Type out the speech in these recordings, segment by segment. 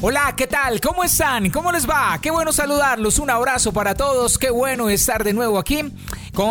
Hola, ¿qué tal? ¿Cómo están? ¿Cómo les va? Qué bueno saludarlos. Un abrazo para todos. Qué bueno estar de nuevo aquí,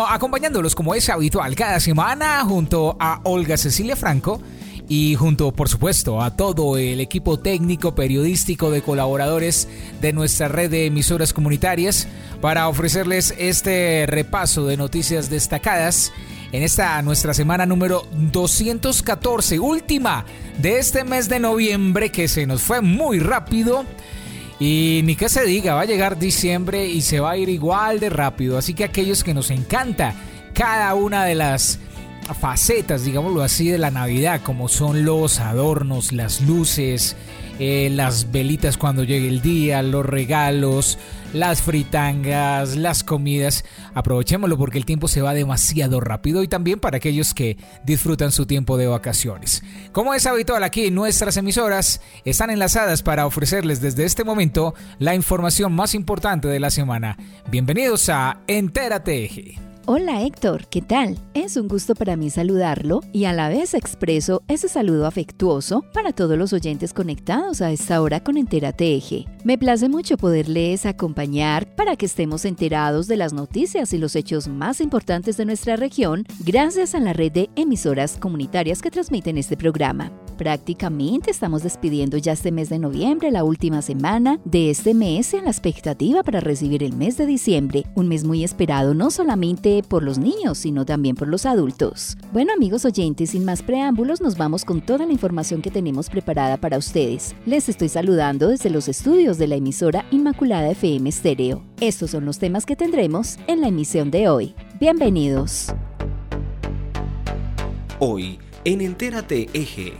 acompañándolos como es habitual cada semana junto a Olga Cecilia Franco y junto, por supuesto, a todo el equipo técnico periodístico de colaboradores de nuestra red de emisoras comunitarias para ofrecerles este repaso de noticias destacadas en esta nuestra semana número 214, última de este mes de noviembre que se nos fue muy rápido. Y ni que se diga, va a llegar diciembre y se va a ir igual de rápido. Así que aquellos que nos encanta cada una de las facetas, digámoslo así, de la Navidad, como son los adornos, las luces, eh, las velitas cuando llegue el día, los regalos, las fritangas, las comidas. Aprovechémoslo porque el tiempo se va demasiado rápido y también para aquellos que disfrutan su tiempo de vacaciones. Como es habitual aquí, nuestras emisoras están enlazadas para ofrecerles desde este momento la información más importante de la semana. Bienvenidos a Entérate Eje. Hola Héctor, ¿qué tal? Es un gusto para mí saludarlo y a la vez expreso ese saludo afectuoso para todos los oyentes conectados a esta hora con Entérate Eje. Me place mucho poderles acompañar para que estemos enterados de las noticias y los hechos más importantes de nuestra región gracias a la red de emisoras comunitarias que transmiten este programa. Prácticamente estamos despidiendo ya este mes de noviembre, la última semana de este mes en la expectativa para recibir el mes de diciembre, un mes muy esperado no solamente por los niños, sino también por los adultos. Bueno amigos oyentes, sin más preámbulos, nos vamos con toda la información que tenemos preparada para ustedes. Les estoy saludando desde los estudios de la emisora Inmaculada FM Stereo. Estos son los temas que tendremos en la emisión de hoy. Bienvenidos. Hoy, en Entérate Eje.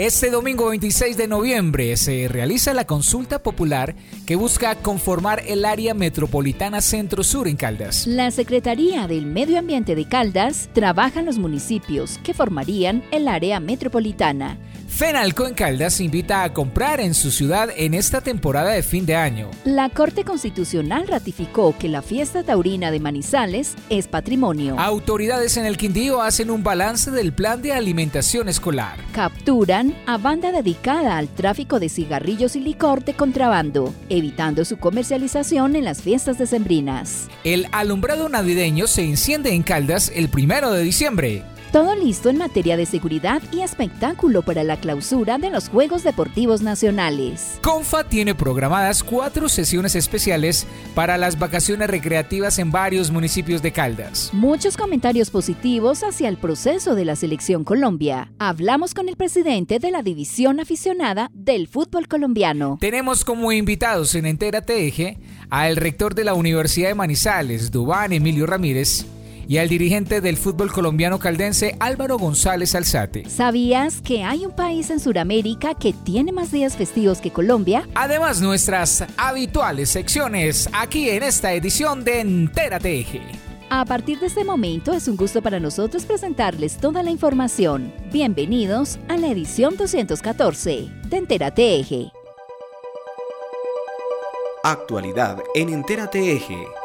Este domingo 26 de noviembre se realiza la consulta popular que busca conformar el área metropolitana Centro-Sur en Caldas. La Secretaría del Medio Ambiente de Caldas trabaja en los municipios que formarían el área metropolitana. Fenalco en Caldas invita a comprar en su ciudad en esta temporada de fin de año. La Corte Constitucional ratificó que la fiesta taurina de Manizales es patrimonio. Autoridades en el Quindío hacen un balance del plan de alimentación escolar. Capturan a banda dedicada al tráfico de cigarrillos y licor de contrabando, evitando su comercialización en las fiestas decembrinas. El alumbrado navideño se enciende en Caldas el primero de diciembre. Todo listo en materia de seguridad y espectáculo para la clausura de los Juegos Deportivos Nacionales. CONFA tiene programadas cuatro sesiones especiales para las vacaciones recreativas en varios municipios de Caldas. Muchos comentarios positivos hacia el proceso de la selección Colombia. Hablamos con el presidente de la división aficionada del fútbol colombiano. Tenemos como invitados en Entera Eje al rector de la Universidad de Manizales, Dubán Emilio Ramírez, y al dirigente del fútbol colombiano caldense Álvaro González Alzate. ¿Sabías que hay un país en Sudamérica que tiene más días festivos que Colombia? Además, nuestras habituales secciones aquí en esta edición de Entérate Eje. A partir de este momento es un gusto para nosotros presentarles toda la información. Bienvenidos a la edición 214 de Entérate Eje. Actualidad en Entérate Eje.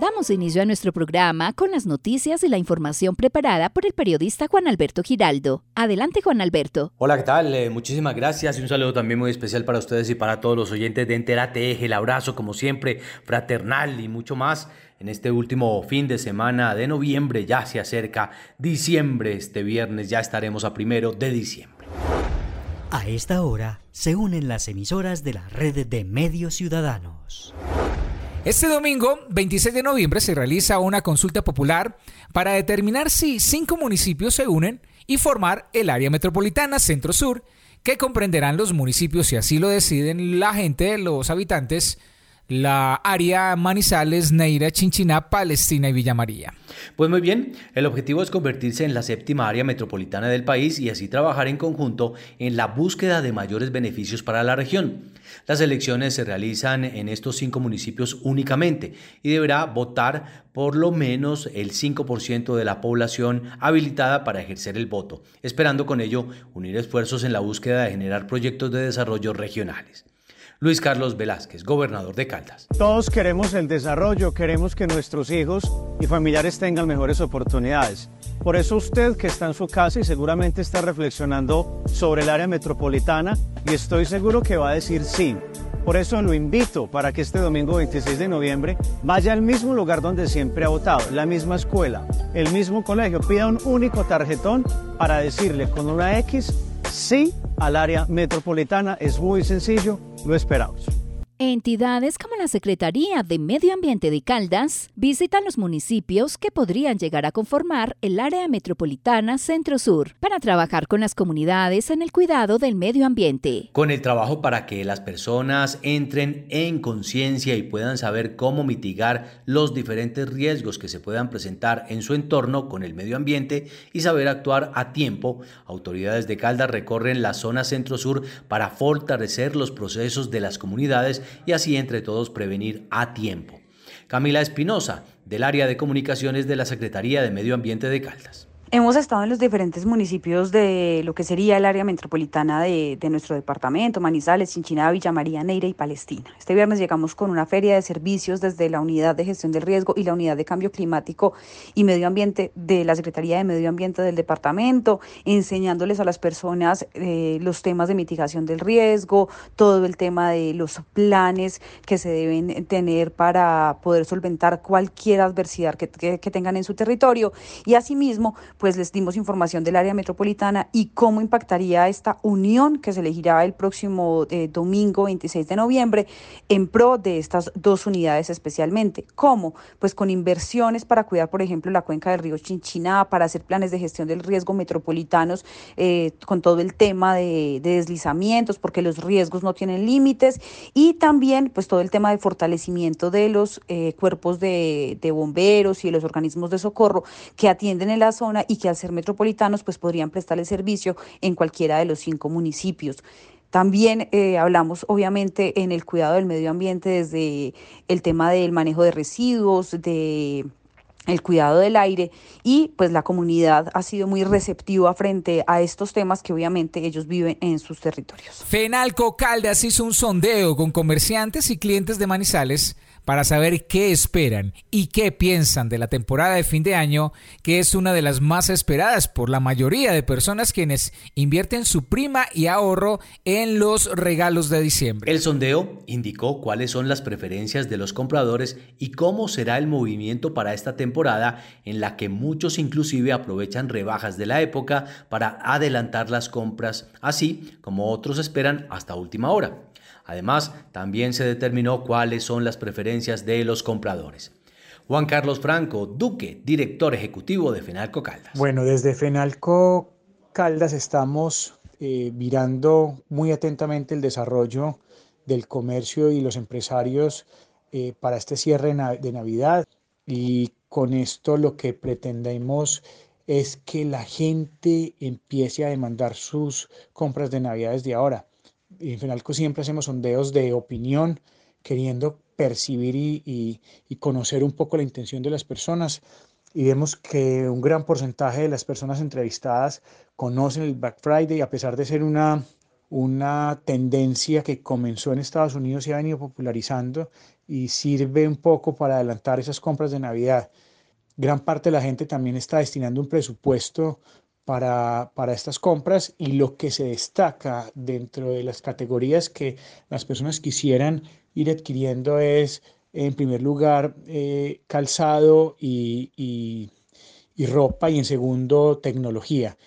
Damos inicio a nuestro programa con las noticias y la información preparada por el periodista Juan Alberto Giraldo. Adelante, Juan Alberto. Hola, ¿qué tal? Eh, muchísimas gracias y un saludo también muy especial para ustedes y para todos los oyentes de Enterate Eje. El abrazo, como siempre, fraternal y mucho más en este último fin de semana de noviembre. Ya se acerca diciembre. Este viernes ya estaremos a primero de diciembre. A esta hora se unen las emisoras de la red de medios ciudadanos. Este domingo, 26 de noviembre, se realiza una consulta popular para determinar si cinco municipios se unen y formar el área metropolitana Centro-Sur, que comprenderán los municipios, si así lo deciden la gente, los habitantes la área Manizales, Neira, Chinchiná, Palestina y Villa María. Pues muy bien, el objetivo es convertirse en la séptima área metropolitana del país y así trabajar en conjunto en la búsqueda de mayores beneficios para la región. Las elecciones se realizan en estos cinco municipios únicamente y deberá votar por lo menos el 5% de la población habilitada para ejercer el voto, esperando con ello unir esfuerzos en la búsqueda de generar proyectos de desarrollo regionales. Luis Carlos Velázquez, gobernador de Caldas. Todos queremos el desarrollo, queremos que nuestros hijos y familiares tengan mejores oportunidades. Por eso usted que está en su casa y seguramente está reflexionando sobre el área metropolitana y estoy seguro que va a decir sí. Por eso lo invito para que este domingo 26 de noviembre vaya al mismo lugar donde siempre ha votado, la misma escuela, el mismo colegio, pida un único tarjetón para decirle con una X sí al área metropolitana. Es muy sencillo, lo esperamos. Entidades como la Secretaría de Medio Ambiente de Caldas visitan los municipios que podrían llegar a conformar el área metropolitana Centro-Sur para trabajar con las comunidades en el cuidado del medio ambiente. Con el trabajo para que las personas entren en conciencia y puedan saber cómo mitigar los diferentes riesgos que se puedan presentar en su entorno con el medio ambiente y saber actuar a tiempo, autoridades de Caldas recorren la zona Centro-Sur para fortalecer los procesos de las comunidades y así entre todos prevenir a tiempo. Camila Espinosa, del área de comunicaciones de la Secretaría de Medio Ambiente de Caldas. Hemos estado en los diferentes municipios de lo que sería el área metropolitana de, nuestro departamento, Manizales, Chinchiná, Villa María, Neira y Palestina. Este viernes llegamos con una feria de servicios desde la Unidad de Gestión del Riesgo y la Unidad de Cambio Climático y Medio Ambiente de la Secretaría de Medio Ambiente del departamento, enseñándoles a las personas eh, los temas de mitigación del riesgo, todo el tema de los planes que se deben tener para poder solventar cualquier adversidad que tengan en su territorio y asimismo pues les dimos información del área metropolitana y cómo impactaría esta unión que se elegirá el próximo eh, domingo 26 de noviembre en pro de estas dos unidades especialmente. ¿Cómo? Pues con inversiones para cuidar, por ejemplo, la cuenca del río Chinchiná, para hacer planes de gestión del riesgo metropolitanos eh, con todo el tema de, deslizamientos, porque los riesgos no tienen límites, y también pues todo el tema de fortalecimiento de los eh, cuerpos de, de bomberos y de los organismos de socorro que atienden en la zona y que al ser metropolitanos pues podrían prestarle servicio en cualquiera de los cinco municipios. También eh, hablamos obviamente en el cuidado del medio ambiente desde el tema del manejo de residuos, de el cuidado del aire y pues la comunidad ha sido muy receptiva frente a estos temas que obviamente ellos viven en sus territorios. Fenalco Caldas hizo un sondeo con comerciantes y clientes de Manizales para saber qué esperan y qué piensan de la temporada de fin de año, que es una de las más esperadas por la mayoría de personas quienes invierten su prima y ahorro en los regalos de diciembre. El sondeo indicó cuáles son las preferencias de los compradores y cómo será el movimiento para esta temporada en la que muchos inclusive aprovechan rebajas de la época para adelantar las compras, así como otros esperan hasta última hora. Además, también se determinó cuáles son las preferencias de los compradores. Juan Carlos Franco, Duque, director ejecutivo de Fenalco Caldas. Bueno, desde Fenalco Caldas estamos eh, mirando muy atentamente el desarrollo del comercio y los empresarios eh, para este cierre de Navidad y con esto lo que pretendemos es que la gente empiece a demandar sus compras de Navidad desde ahora en Fenalco siempre hacemos sondeos de opinión, queriendo percibir y, conocer un poco la intención de las personas. Y vemos que un gran porcentaje de las personas entrevistadas conocen el Black Friday, a pesar de ser una, una tendencia que comenzó en Estados Unidos y ha venido popularizando y sirve un poco para adelantar esas compras de Navidad. Gran parte de la gente también está destinando un presupuesto para, para, estas compras y lo que se destaca dentro de las categorías que las personas quisieran ir adquiriendo es, en primer lugar, eh, calzado y, y, y ropa y en segundo, tecnología.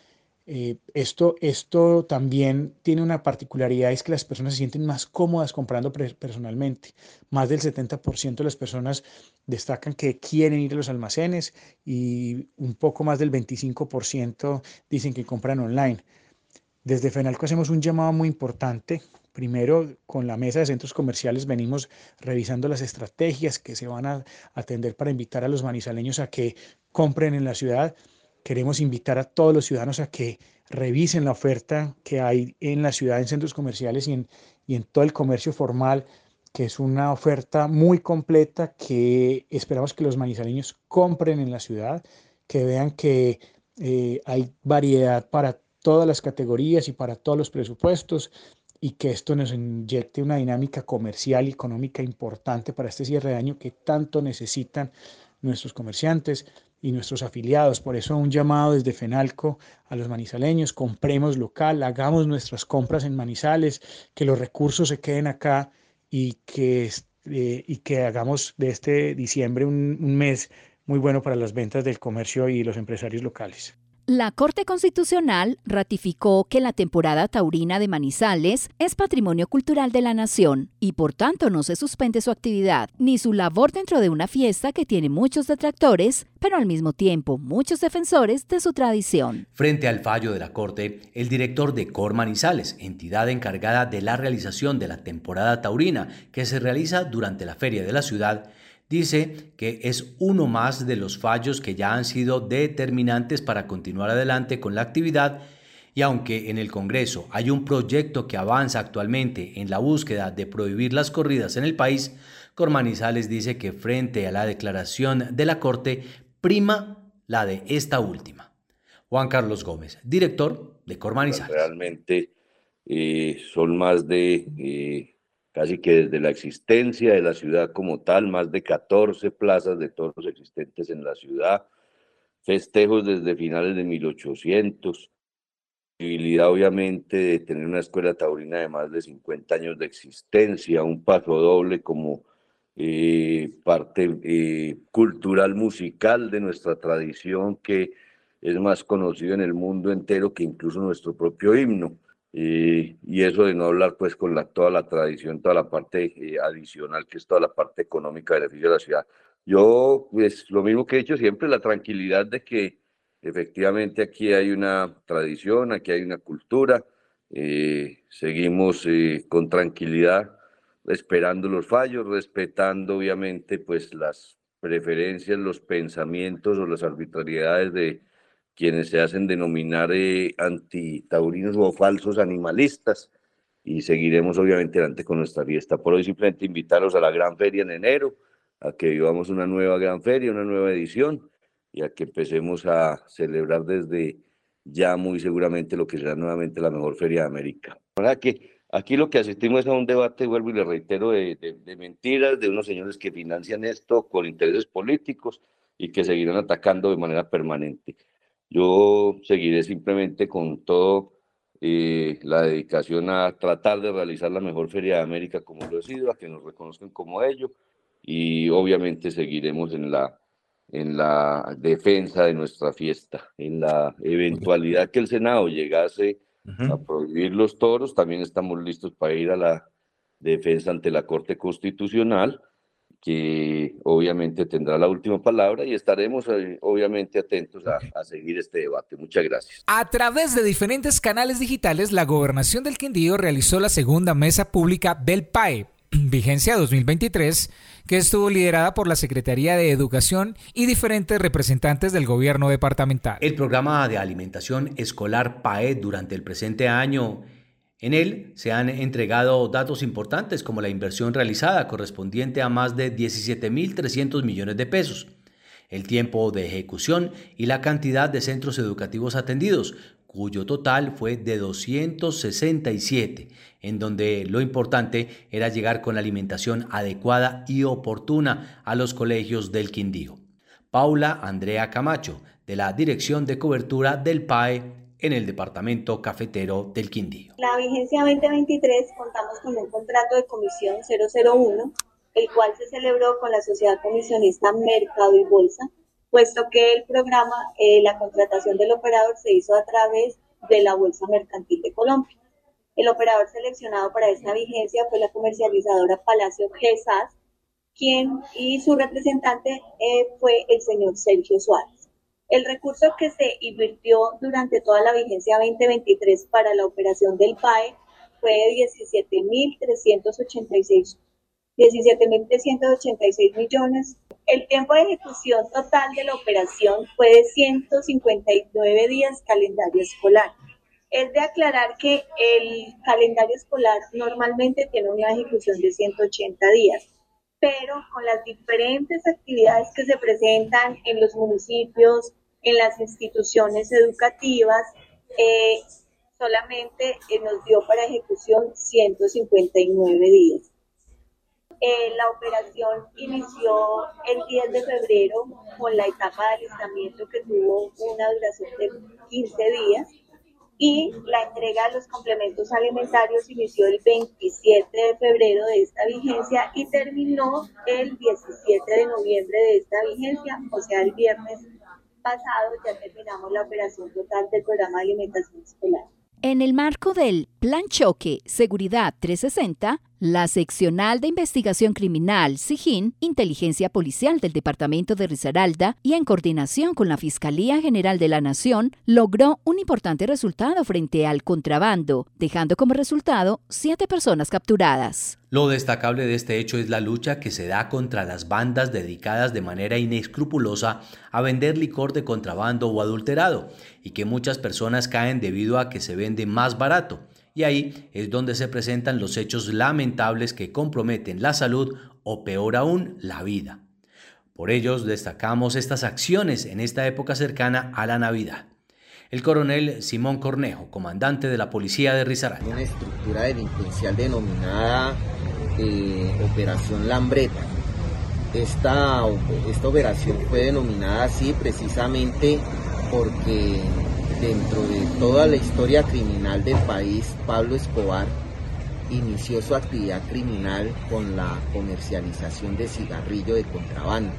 Eh, esto, esto también tiene una particularidad, es que las personas se sienten más cómodas comprando personalmente. Más del 70% de las personas destacan que quieren ir a los almacenes y un poco más del 25% dicen que compran online. Desde FENALCO hacemos un llamado muy importante Primero, con la mesa de centros comerciales venimos revisando las estrategias que se van a atender para invitar a los manizaleños a que compren en la ciudad. Queremos invitar a todos los ciudadanos a que revisen la oferta que hay en la ciudad, en centros comerciales y en, y en todo el comercio formal, que es una oferta muy completa que esperamos que los manizaleños compren en la ciudad, que vean que eh, hay variedad para todas las categorías y para todos los presupuestos y que esto nos inyecte una dinámica comercial y económica importante para este cierre de año que tanto necesitan nuestros comerciantes y nuestros afiliados. Por eso un llamado desde FENALCO a los manizaleños, compremos local, hagamos nuestras compras en Manizales, que los recursos se queden acá y que, eh, y que hagamos de este diciembre un mes muy bueno para las ventas del comercio y los empresarios locales. La Corte Constitucional ratificó que la temporada taurina de Manizales es patrimonio cultural de la nación y por tanto no se suspende su actividad ni su labor dentro de una fiesta que tiene muchos detractores, pero al mismo tiempo muchos defensores de su tradición. Frente al fallo de la Corte, el director de Cor Manizales, entidad encargada de la realización de la temporada taurina que se realiza durante la feria de la ciudad, dice que es uno más de los fallos que ya han sido determinantes para continuar adelante con la actividad y aunque en el Congreso hay un proyecto que avanza actualmente en la búsqueda de prohibir las corridas en el país, Cormanizales dice que frente a la declaración de la Corte prima la de esta última. Juan Carlos Gómez, director de Cormanizales. Realmente eh, son más de eh, casi que desde la existencia de la ciudad como tal, más de 14 plazas de toros existentes en la ciudad, festejos desde finales de 1800, posibilidad obviamente de tener una escuela taurina de más de 50 años de existencia, un paso doble como eh, parte eh, cultural musical de nuestra tradición que es más conocido en el mundo entero que incluso nuestro propio himno. Eh, y eso de no hablar pues con la, toda la tradición, toda la parte eh, adicional que es toda la parte económica del beneficio de la ciudad. Yo, pues lo mismo que he dicho siempre, la tranquilidad de que efectivamente aquí hay una tradición, aquí hay una cultura, eh, seguimos con tranquilidad esperando los fallos, respetando obviamente pues las preferencias, los pensamientos o las arbitrariedades de, quienes se hacen denominar eh, antitaurinos o falsos animalistas y seguiremos obviamente adelante con nuestra fiesta. Por hoy simplemente invitarlos a la gran feria en enero, a que vivamos una nueva gran feria, una nueva edición y a que empecemos a celebrar desde ya muy seguramente lo que será nuevamente la mejor feria de América. Ahora que aquí lo que asistimos es a un debate, vuelvo y le reitero, de, de mentiras, de unos señores que financian esto con intereses políticos y que seguirán atacando de manera permanente. Yo seguiré simplemente con todo eh, la dedicación a tratar de realizar la mejor Feria de América como lo he sido, a que nos reconozcan como ello y obviamente seguiremos en la, en la defensa de nuestra fiesta. En la eventualidad que el Senado llegase a prohibir los toros, también estamos listos para ir a la defensa ante la Corte Constitucional que obviamente tendrá la última palabra y estaremos eh, obviamente atentos a, seguir este debate. Muchas gracias. A través de diferentes canales digitales, la gobernación del Quindío realizó la segunda mesa pública del PAE, vigencia 2023, que estuvo liderada por la Secretaría de Educación y diferentes representantes del gobierno departamental. El programa de alimentación escolar PAE durante el presente año en él se han entregado datos importantes como la inversión realizada correspondiente a más de 17.300 millones de pesos, el tiempo de ejecución y la cantidad de centros educativos atendidos, cuyo total fue de 267, en donde lo importante era llegar con la alimentación adecuada y oportuna a los colegios del Quindío. Paula Andrea Camacho, de la Dirección de Cobertura del PAE, en el departamento cafetero del Quindío. La vigencia 2023 contamos con un contrato de comisión 001, el cual se celebró con la sociedad comisionista Mercado y Bolsa, puesto que el programa, eh, la contratación del operador se hizo a través de la Bolsa Mercantil de Colombia. El operador seleccionado para esta vigencia fue la comercializadora Palacio GESAS, quien y su representante eh, fue el señor Sergio Suárez. El recurso que se invirtió durante toda la vigencia 2023 para la operación del PAE fue de 17.386 17.386 millones. El tiempo de ejecución total de la operación fue de 159 días calendario escolar. Es de aclarar que el calendario escolar normalmente tiene una ejecución de 180 días, pero con las diferentes actividades que se presentan en los municipios, en las instituciones educativas, eh, solamente eh, nos dio para ejecución 159 días. Eh, la operación inició el 10 de febrero con la etapa de alistamiento que tuvo una duración de 15 días y la entrega de los complementos alimentarios inició el 27 de febrero de esta vigencia y terminó el 17 de noviembre de esta vigencia, o sea, el viernes pasado ya terminamos la operación total del programa de alimentación escolar. En el marco del Plan Choque Seguridad 360, la Seccional de Investigación Criminal, SIGIN, Inteligencia Policial del Departamento de Risaralda y en coordinación con la Fiscalía General de la Nación, logró un importante resultado frente al contrabando, dejando como resultado siete personas capturadas. Lo destacable de este hecho es la lucha que se da contra las bandas dedicadas de manera inescrupulosa a vender licor de contrabando o adulterado, y que muchas personas caen debido a que se vende más barato y ahí es donde se presentan los hechos lamentables que comprometen la salud o peor aún la vida. Por ellos destacamos estas acciones en esta época cercana a la Navidad. El coronel Simón Cornejo, comandante de la policía de Risaralda. Una estructura delincuencial denominada eh, Operación Lambreta. Esta, esta operación fue denominada así precisamente porque dentro de toda la historia criminal del país, Pablo Escobar inició su actividad criminal con la comercialización de cigarrillo de contrabando.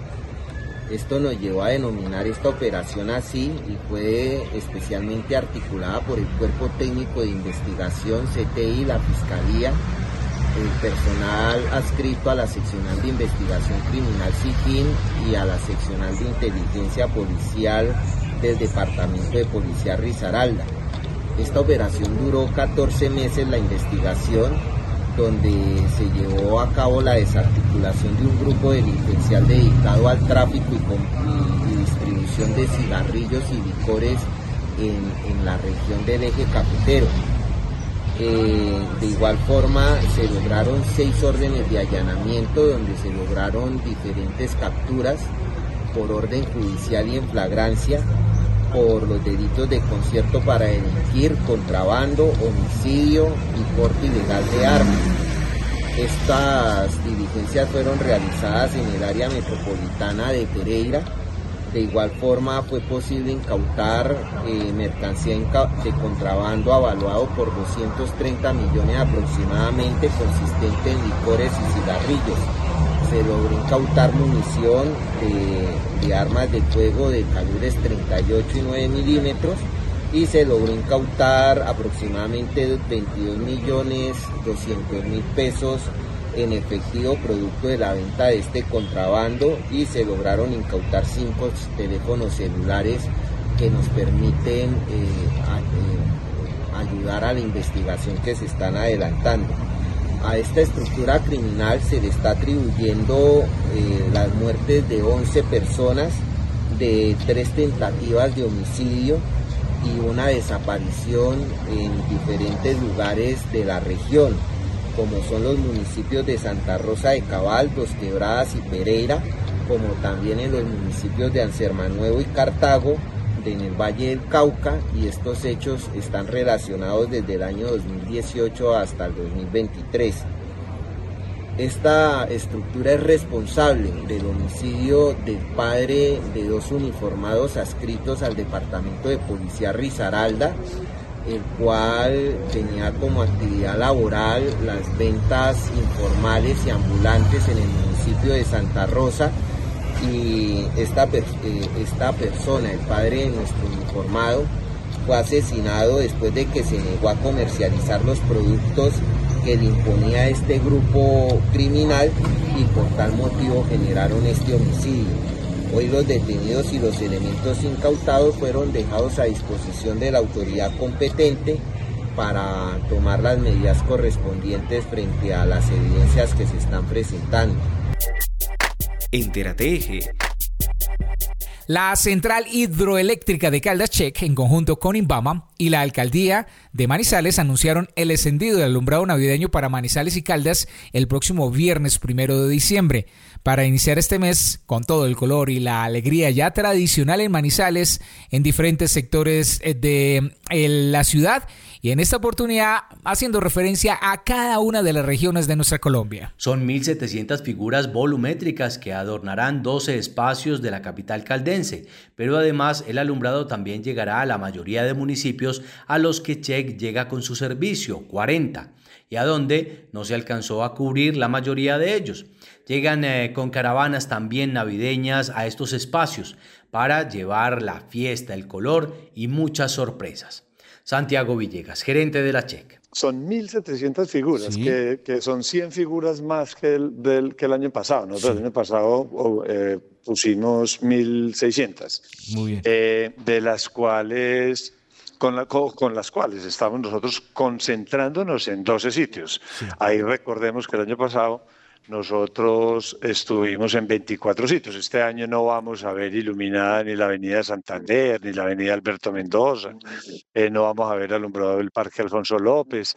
Esto nos llevó a denominar esta operación así y fue especialmente articulada por el Cuerpo Técnico de Investigación, CTI, la Fiscalía, el personal adscrito a la Seccional de Investigación Criminal SIGIN y a la Seccional de Inteligencia Policial del Departamento de Policía Risaralda. Esta operación duró 14 meses la investigación, donde se llevó a cabo la desarticulación de un grupo delincuencial dedicado al tráfico y, distribución de cigarrillos y licores en, la región del eje cafetero. Eh, de igual forma se lograron seis órdenes de allanamiento donde se lograron diferentes capturas por orden judicial y en flagrancia por los delitos de concierto para delinquir, contrabando, homicidio y porte ilegal de armas. Estas diligencias fueron realizadas en el área metropolitana de Pereira. De igual forma fue posible incautar eh, mercancía de contrabando avaluado por 230 millones aproximadamente consistente en licores y cigarrillos se logró incautar munición de, armas de fuego de calibres 38 y 9 milímetros y se logró incautar aproximadamente 22 millones 200 mil pesos en efectivo producto de la venta de este contrabando y se lograron incautar cinco teléfonos celulares que nos permiten eh, eh, ayudar a la investigación que se están adelantando a esta estructura criminal se le está atribuyendo eh, las muertes de 11 personas, de tres tentativas de homicidio y una desaparición en diferentes lugares de la región, como son los municipios de Santa Rosa de Cabal, Dos Quebradas y Pereira, como también en los municipios de Ansermanuevo y Cartago, en el Valle del Cauca y estos hechos están relacionados desde el año 2018 hasta el 2023. Esta estructura es responsable del homicidio del padre de dos uniformados adscritos al Departamento de Policía Risaralda, el cual tenía como actividad laboral las ventas informales y ambulantes en el municipio de Santa Rosa y esta, eh, esta persona, el padre de nuestro uniformado, fue asesinado después de que se negó a comercializar los productos que le imponía este grupo criminal y por tal motivo generaron este homicidio. Hoy los detenidos y los elementos incautados fueron dejados a disposición de la autoridad competente para tomar las medidas correspondientes frente a las evidencias que se están presentando. Entérate la Central Hidroeléctrica de Caldas Check, en conjunto con Imbama y la Alcaldía de Manizales, anunciaron el encendido del alumbrado navideño para Manizales y Caldas el próximo viernes primero de diciembre. Para iniciar este mes con todo el color y la alegría ya tradicional en Manizales, en diferentes sectores eh, de eh, la ciudad y en esta oportunidad haciendo referencia a cada una de las regiones de nuestra Colombia. Son 1.700 figuras volumétricas que adornarán 12 espacios de la capital caldense, pero además el alumbrado también llegará a la mayoría de municipios a los que Check llega con su servicio, 40, y a donde no se alcanzó a cubrir la mayoría de ellos. Llegan eh, con caravanas también navideñas a estos espacios para llevar la fiesta, el color y muchas sorpresas. Santiago Villegas, gerente de la CHEC. Son 1.700 figuras, que, son 100 figuras más que el, del, que el año pasado. Nosotros el año pasado eh, pusimos 1.600. Muy bien. Eh, de las cuales con, la, con, las cuales estamos nosotros concentrándonos en 12 sitios. Ahí recordemos que el año pasado nosotros estuvimos en 24 sitios. Este año no vamos a ver iluminada ni la Avenida Santander, ni la Avenida Alberto Mendoza, eh, no vamos a ver alumbrado el Parque Alfonso López,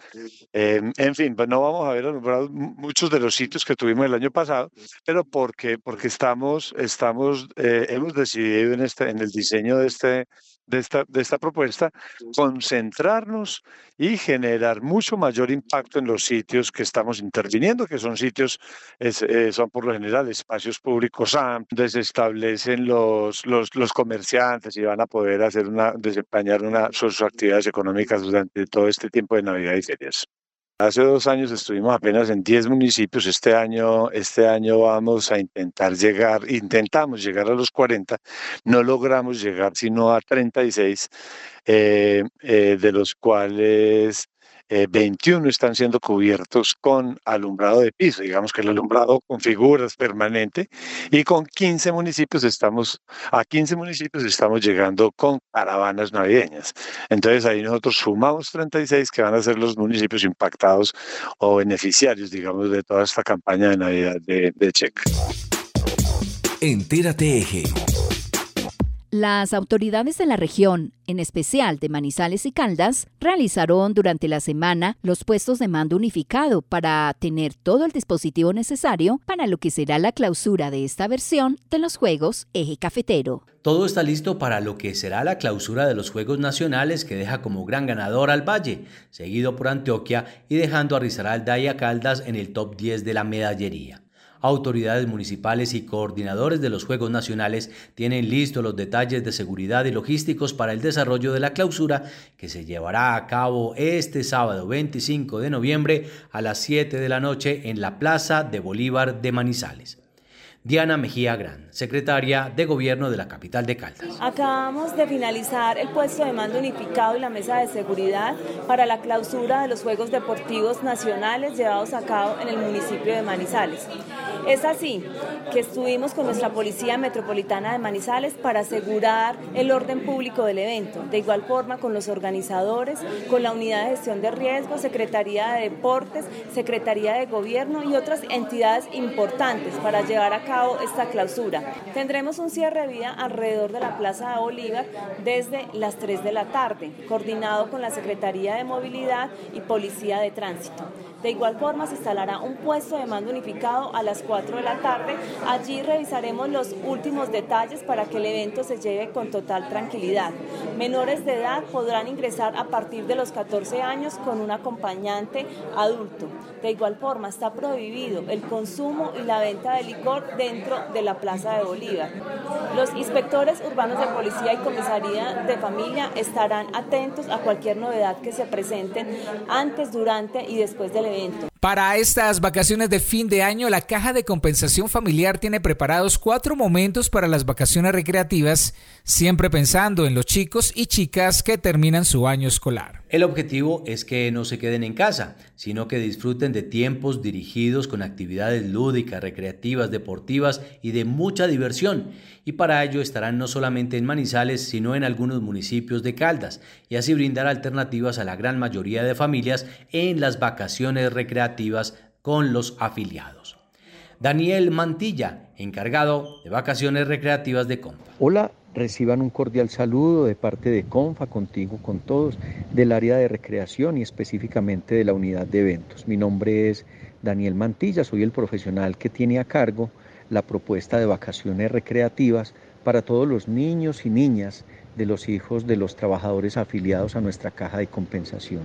eh, en fin, pues no vamos a ver alumbrado muchos de los sitios que tuvimos el año pasado, pero porque, porque estamos, estamos eh, hemos decidido en, este, en el diseño de este de esta, de esta propuesta, concentrarnos y generar mucho mayor impacto en los sitios que estamos interviniendo, que son sitios, eh, son por lo general espacios públicos amplios, se establecen los, los, los, comerciantes y van a poder hacer una, desempeñar una, sus actividades económicas durante todo este tiempo de Navidad y ferias. Hace dos años estuvimos apenas en 10 municipios. Este año, este año vamos a intentar llegar, intentamos llegar a los 40. No logramos llegar sino a 36, eh, eh, de los cuales 21 eh, están siendo cubiertos con alumbrado de piso, digamos que el alumbrado con figuras permanente, y con 15 municipios estamos, a 15 municipios estamos llegando con caravanas navideñas. Entonces ahí nosotros sumamos 36 que van a ser los municipios impactados o beneficiarios, digamos, de toda esta campaña de Navidad de, de Check. Entérate Eje. Las autoridades de la región, en especial de Manizales y Caldas, realizaron durante la semana los puestos de mando unificado para tener todo el dispositivo necesario para lo que será la clausura de esta versión de los Juegos Eje Cafetero. Todo está listo para lo que será la clausura de los Juegos Nacionales que deja como gran ganador al Valle, seguido por Antioquia y dejando a Risaralda y a Caldas en el top 10 de la medallería autoridades municipales y coordinadores de los Juegos Nacionales tienen listos los detalles de seguridad y logísticos para el desarrollo de la clausura que se llevará a cabo este sábado 25 de noviembre a las 7 de la noche en la Plaza de Bolívar de Manizales. Diana Mejía Gran, secretaria de Gobierno de la capital de Caldas. Acabamos de finalizar el puesto de mando unificado y la mesa de seguridad para la clausura de los Juegos Deportivos Nacionales llevados a cabo en el municipio de Manizales. Es así que estuvimos con nuestra Policía Metropolitana de Manizales para asegurar el orden público del evento. De igual forma con los organizadores, con la Unidad de Gestión de Riesgos, Secretaría de Deportes, Secretaría de Gobierno y otras entidades importantes para llevar a cabo esta clausura. Tendremos un cierre de vía alrededor de la Plaza de Bolívar desde las 3 de la tarde, coordinado con la Secretaría de Movilidad y Policía de Tránsito. De igual forma, se instalará un puesto de mando unificado a las 4 de la tarde. Allí revisaremos los últimos detalles para que el evento se lleve con total tranquilidad. Menores de edad podrán ingresar a partir de los 14 años con un acompañante adulto. De igual forma, está prohibido el consumo y la venta de licor dentro de la Plaza de Bolívar. Los inspectores urbanos de policía y comisaría de familia estarán atentos a cualquier novedad que se presente antes, durante y después del evento evento para estas vacaciones de fin de año, la Caja de Compensación Familiar tiene preparados cuatro momentos para las vacaciones recreativas, siempre pensando en los chicos y chicas que terminan su año escolar. El objetivo es que no se queden en casa, sino que disfruten de tiempos dirigidos con actividades lúdicas, recreativas, deportivas y de mucha diversión. Y para ello estarán no solamente en Manizales, sino en algunos municipios de Caldas, y así brindar alternativas a la gran mayoría de familias en las vacaciones recreativas con los afiliados. Daniel Mantilla, encargado de vacaciones recreativas de Compa. Hola, reciban un cordial saludo de parte de CONFA, contigo, con todos, del área de recreación y específicamente de la unidad de eventos. Mi nombre es Daniel Mantilla, soy el profesional que tiene a cargo la propuesta de vacaciones recreativas para todos los niños y niñas de los hijos de los trabajadores afiliados a nuestra caja de compensación.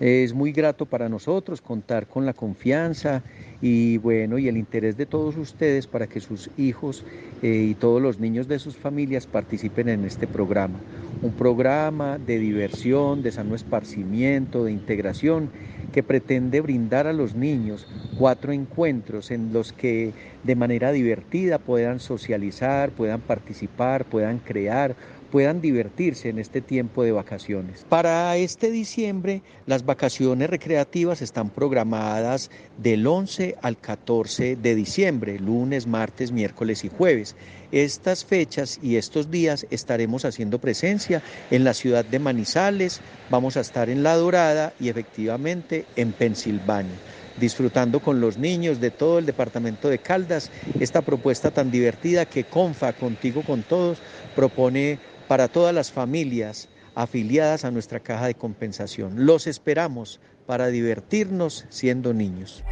Es muy grato para nosotros contar con la confianza y bueno y el interés de todos ustedes para que sus hijos eh, y todos los niños de sus familias participen en este programa. Un programa de diversión, de sano esparcimiento, de integración que pretende brindar a los niños cuatro encuentros en los que de manera divertida puedan socializar, puedan participar, puedan crear puedan divertirse en este tiempo de vacaciones. Para este diciembre, las vacaciones recreativas están programadas del 11 al 14 de diciembre, lunes, martes, miércoles y jueves. Estas fechas y estos días estaremos haciendo presencia en la ciudad de Manizales, vamos a estar en La Dorada y efectivamente en Pensilvania disfrutando con los niños de todo el departamento de Caldas esta propuesta tan divertida que Confa, contigo con todos, propone para todas las familias afiliadas a nuestra caja de compensación. Los esperamos para divertirnos siendo niños.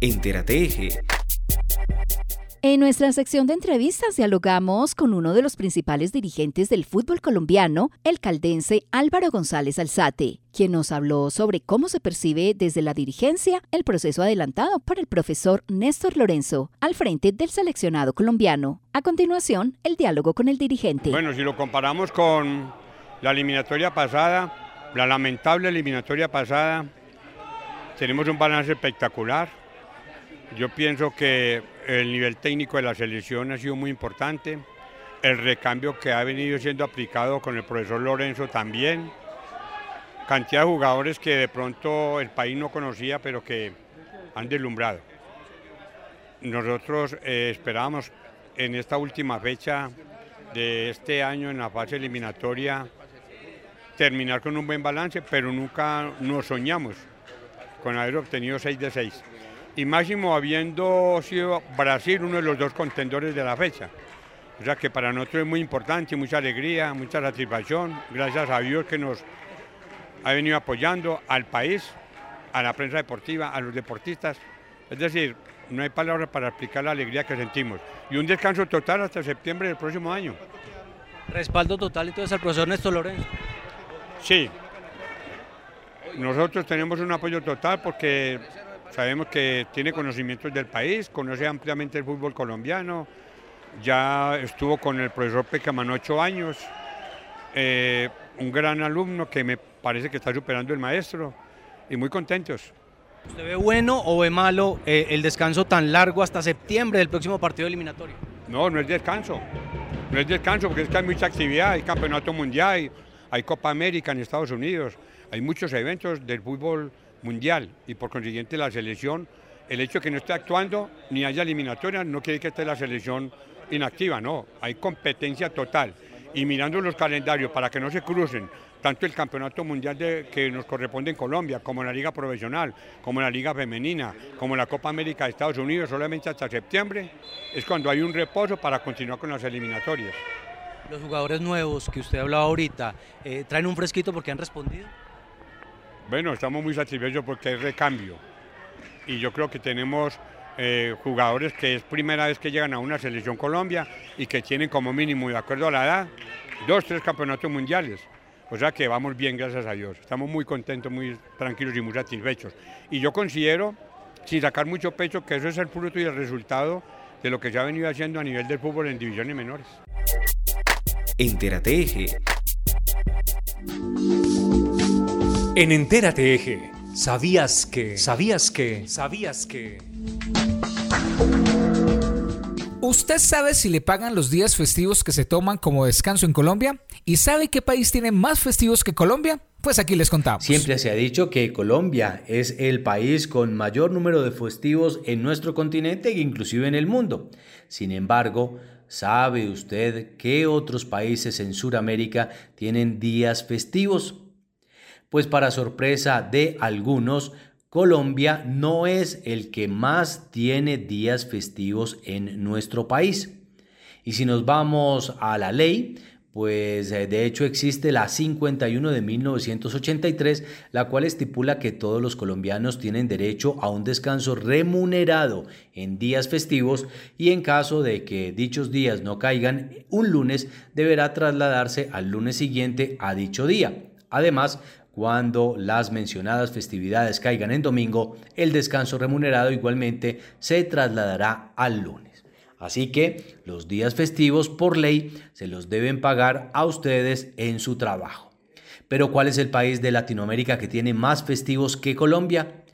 Entérate en nuestra sección de entrevistas dialogamos con uno de los principales dirigentes del fútbol colombiano, el caldense Álvaro González Alzate, quien nos habló sobre cómo se percibe desde la dirigencia el proceso adelantado por el profesor Néstor Lorenzo al frente del seleccionado colombiano. A continuación, el diálogo con el dirigente. Bueno, si lo comparamos con la eliminatoria pasada, la lamentable eliminatoria pasada, tenemos un balance espectacular. Yo pienso que el nivel técnico de la selección ha sido muy importante. El recambio que ha venido siendo aplicado con el profesor Lorenzo también. Cantidad de jugadores que de pronto el país no conocía, pero que han deslumbrado. Nosotros eh, esperábamos en esta última fecha de este año, en la fase eliminatoria, terminar con un buen balance, pero nunca nos soñamos con haber obtenido 6 de 6 y máximo habiendo sido Brasil uno de los dos contendores de la fecha. O sea que para nosotros es muy importante, mucha alegría, mucha satisfacción, gracias a Dios que nos ha venido apoyando al país, a la prensa deportiva, a los deportistas. Es decir, no hay palabras para explicar la alegría que sentimos. Y un descanso total hasta septiembre del próximo año. Respaldo total entonces al profesor Néstor Lorenzo. Sí. Nosotros tenemos un apoyo total porque Sabemos que tiene conocimientos del país, conoce ampliamente el fútbol colombiano, ya estuvo con el profesor Pecaman ocho años, eh, un gran alumno que me parece que está superando el maestro y muy contentos. ¿Usted ve bueno o ve malo eh, el descanso tan largo hasta septiembre del próximo partido eliminatorio? No, no es descanso, no es descanso porque es que hay mucha actividad, hay campeonato mundial, hay, hay Copa América en Estados Unidos, hay muchos eventos del fútbol mundial y por consiguiente la selección, el hecho de que no esté actuando ni haya eliminatoria no quiere que esté la selección inactiva, no, hay competencia total. Y mirando los calendarios para que no se crucen tanto el campeonato mundial que nos corresponde en Colombia, como la liga profesional, como la liga femenina, como la Copa América de Estados Unidos, solamente hasta septiembre, es cuando hay un reposo para continuar con las eliminatorias. Los jugadores nuevos que usted hablaba ahorita, eh, ¿traen un fresquito porque han respondido? Bueno, estamos muy satisfechos porque es recambio. Y yo creo que tenemos eh, jugadores que es primera vez que llegan a una selección Colombia y que tienen como mínimo, de acuerdo a la edad, dos, tres campeonatos mundiales. O sea que vamos bien, gracias a Dios. Estamos muy contentos, muy tranquilos y muy satisfechos. Y yo considero, sin sacar mucho pecho, que eso es el fruto y el resultado de lo que se ha venido haciendo a nivel del fútbol en divisiones menores. Entérate Eje en Entérate Eje, ¿sabías que? ¿Sabías que? ¿Sabías que? ¿Usted sabe si le pagan los días festivos que se toman como descanso en Colombia? ¿Y sabe qué país tiene más festivos que Colombia? Pues aquí les contamos. Siempre se ha dicho que Colombia es el país con mayor número de festivos en nuestro continente e inclusive en el mundo. Sin embargo, ¿sabe usted qué otros países en Sudamérica tienen días festivos? Pues para sorpresa de algunos, Colombia no es el que más tiene días festivos en nuestro país. Y si nos vamos a la ley, pues eh, de hecho existe la 51 de 1983, la cual estipula que todos los colombianos tienen derecho a un descanso remunerado en días festivos y en caso de que dichos días no caigan un lunes, deberá trasladarse al lunes siguiente a dicho día. Además, cuando las mencionadas festividades caigan en domingo, el descanso remunerado igualmente se trasladará al lunes. Así que los días festivos por ley se los deben pagar a ustedes en su trabajo. Pero ¿cuál es el país de Latinoamérica que tiene más festivos que Colombia?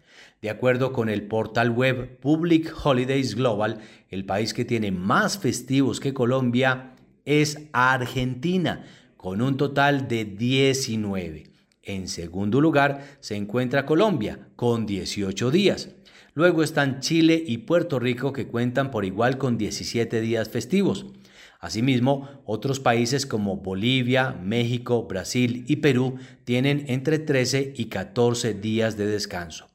De acuerdo con el portal web Public Holidays Global, el país que tiene más festivos que Colombia es Argentina, con un total de 19. En segundo lugar se encuentra Colombia, con 18 días. Luego están Chile y Puerto Rico que cuentan por igual con 17 días festivos. Asimismo, otros países como Bolivia, México, Brasil y Perú tienen entre 13 y 14 días de descanso.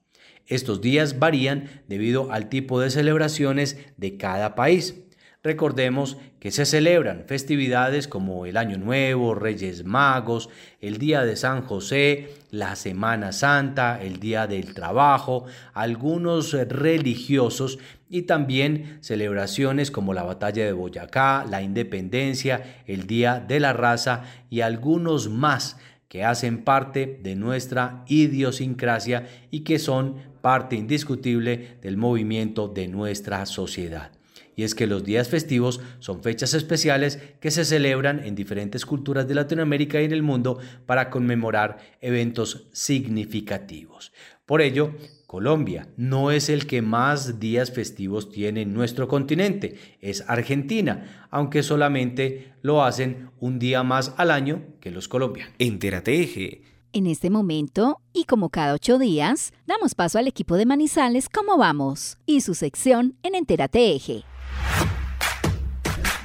Estos días varían debido al tipo de celebraciones de cada país. Recordemos que se celebran festividades como el Año Nuevo, Reyes Magos, el Día de San José, la Semana Santa, el Día del Trabajo, algunos religiosos y también celebraciones como la Batalla de Boyacá, la Independencia, el Día de la Raza y algunos más que hacen parte de nuestra idiosincrasia y que son parte indiscutible del movimiento de nuestra sociedad y es que los días festivos son fechas especiales que se celebran en diferentes culturas de Latinoamérica y en el mundo para conmemorar eventos significativos. Por ello, Colombia no es el que más días festivos tiene en nuestro continente, es Argentina, aunque solamente lo hacen un día más al año que los colombianos. Entérate Eje. En este momento, y como cada ocho días, damos paso al equipo de Manizales ¿Cómo vamos? y su sección en Entérate Eje.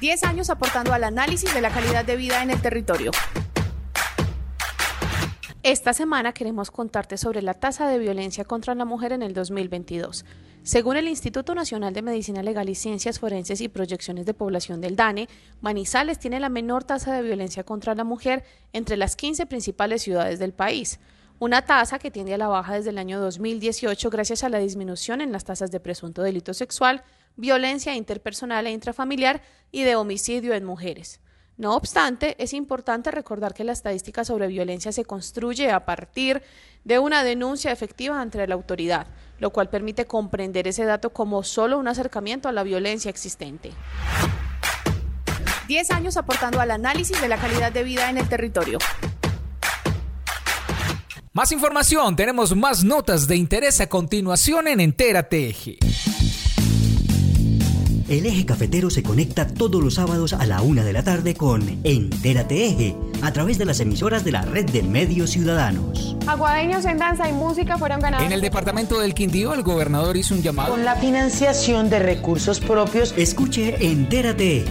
10 años aportando al análisis de la calidad de vida en el territorio. Esta semana queremos contarte sobre la tasa de violencia contra la mujer en el 2022. Según el Instituto Nacional de Medicina Legal y Ciencias Forenses y Proyecciones de Población del DANE, Manizales tiene la menor tasa de violencia contra la mujer entre las 15 principales ciudades del país una tasa que tiende a la baja desde el año 2018 gracias a la disminución en las tasas de presunto delito sexual, violencia interpersonal e intrafamiliar y de homicidio en mujeres. No obstante, es importante recordar que la estadística sobre violencia se construye a partir de una denuncia efectiva ante la autoridad, lo cual permite comprender ese dato como solo un acercamiento a la violencia existente. 10 años aportando al análisis de la calidad de vida en el territorio. Más información, tenemos más notas de interés a continuación en Entérate Eje. El eje cafetero se conecta todos los sábados a la una de la tarde con Entérate Eje, a través de las emisoras de la red de medios ciudadanos. Aguadeños en danza y música fueron ganados. En el departamento del Quindío, el gobernador hizo un llamado. Con la financiación de recursos propios. Escuche Entérate Eje,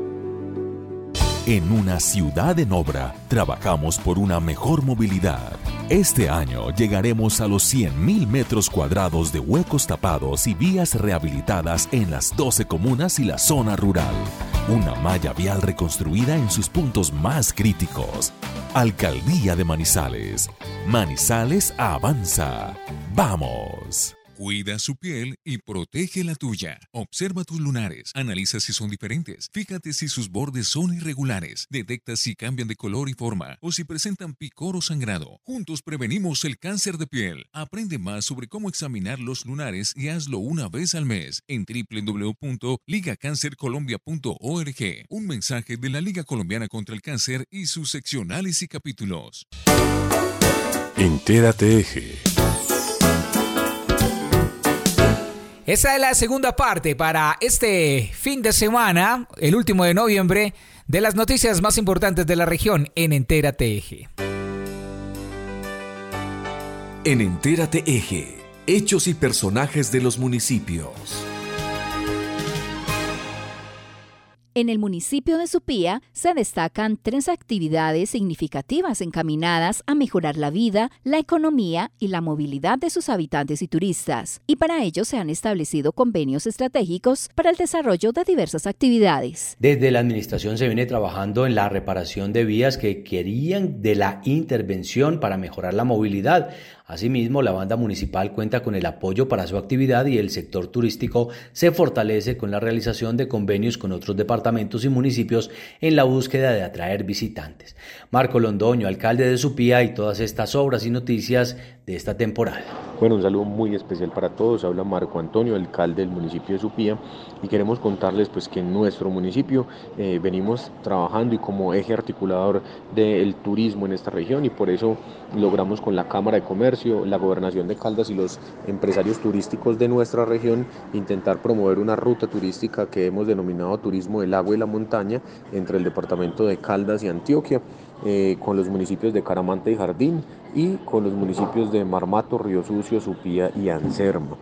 En una ciudad en obra, trabajamos por una mejor movilidad. Este año llegaremos a los 100.000 metros cuadrados de huecos tapados y vías rehabilitadas en las 12 comunas y la zona rural. Una malla vial reconstruida en sus puntos más críticos. Alcaldía de Manizales. Manizales avanza. ¡Vamos! Cuida su piel y protege la tuya. Observa tus lunares, analiza si son diferentes, fíjate si sus bordes son irregulares, detecta si cambian de color y forma o si presentan picor o sangrado. Juntos prevenimos el cáncer de piel. Aprende más sobre cómo examinar los lunares y hazlo una vez al mes en www.ligacancercolombia.org. Un mensaje de la Liga Colombiana contra el Cáncer y sus seccionales y capítulos. Entérate Eje. Esa es la segunda parte para este fin de semana, el último de noviembre, de las noticias más importantes de la región en Entérate Eje. En Entérate Eje, hechos y personajes de los municipios. En el municipio de Supía se destacan tres actividades significativas encaminadas a mejorar la vida, la economía y la movilidad de sus habitantes y turistas, y para ello se han establecido convenios estratégicos para el desarrollo de diversas actividades. Desde la administración se viene trabajando en la reparación de vías que querían de la intervención para mejorar la movilidad Asimismo, la banda municipal cuenta con el apoyo para su actividad y el sector turístico se fortalece con la realización de convenios con otros departamentos y municipios en la búsqueda de atraer visitantes. Marco Londoño, alcalde de Supía y todas estas obras y noticias de esta temporada. Bueno, un saludo muy especial para todos. Habla Marco Antonio, alcalde del municipio de Supía, y queremos contarles pues que en nuestro municipio eh, venimos trabajando y como eje articulador del turismo en esta región y por eso logramos con la Cámara de Comercio, la Gobernación de Caldas y los empresarios turísticos de nuestra región intentar promover una ruta turística que hemos denominado Turismo del Agua y la Montaña entre el departamento de Caldas y Antioquia. Eh, con los municipios de Caramante y Jardín y con los municipios de Marmato, Río Sucio, Supía y Anserma.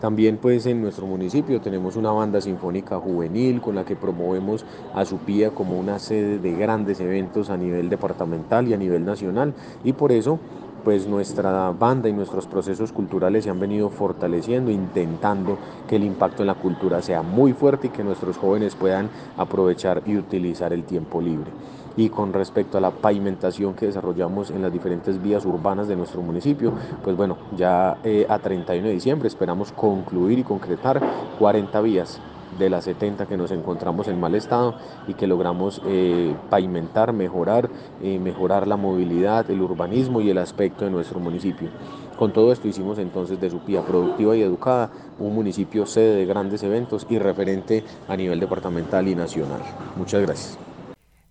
También pues en nuestro municipio tenemos una banda sinfónica juvenil con la que promovemos a Supía como una sede de grandes eventos a nivel departamental y a nivel nacional y por eso pues nuestra banda y nuestros procesos culturales se han venido fortaleciendo, intentando que el impacto en la cultura sea muy fuerte y que nuestros jóvenes puedan aprovechar y utilizar el tiempo libre y con respecto a la pavimentación que desarrollamos en las diferentes vías urbanas de nuestro municipio, pues bueno, ya eh, a 31 de diciembre esperamos concluir y concretar 40 vías de las 70 que nos encontramos en mal estado y que logramos eh, pavimentar, mejorar, eh, mejorar la movilidad, el urbanismo y el aspecto de nuestro municipio. Con todo esto hicimos entonces de Supía productiva y educada un municipio sede de grandes eventos y referente a nivel departamental y nacional. Muchas gracias.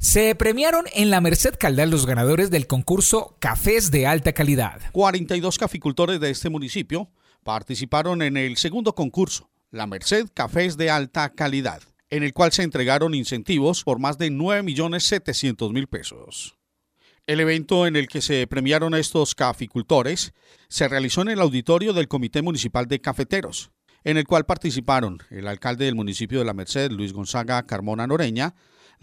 Se premiaron en la Merced Caldal los ganadores del concurso Cafés de Alta Calidad. 42 caficultores de este municipio participaron en el segundo concurso, la Merced Cafés de Alta Calidad, en el cual se entregaron incentivos por más de 9.700.000 pesos. El evento en el que se premiaron a estos caficultores se realizó en el auditorio del Comité Municipal de Cafeteros, en el cual participaron el alcalde del municipio de La Merced, Luis Gonzaga Carmona Noreña,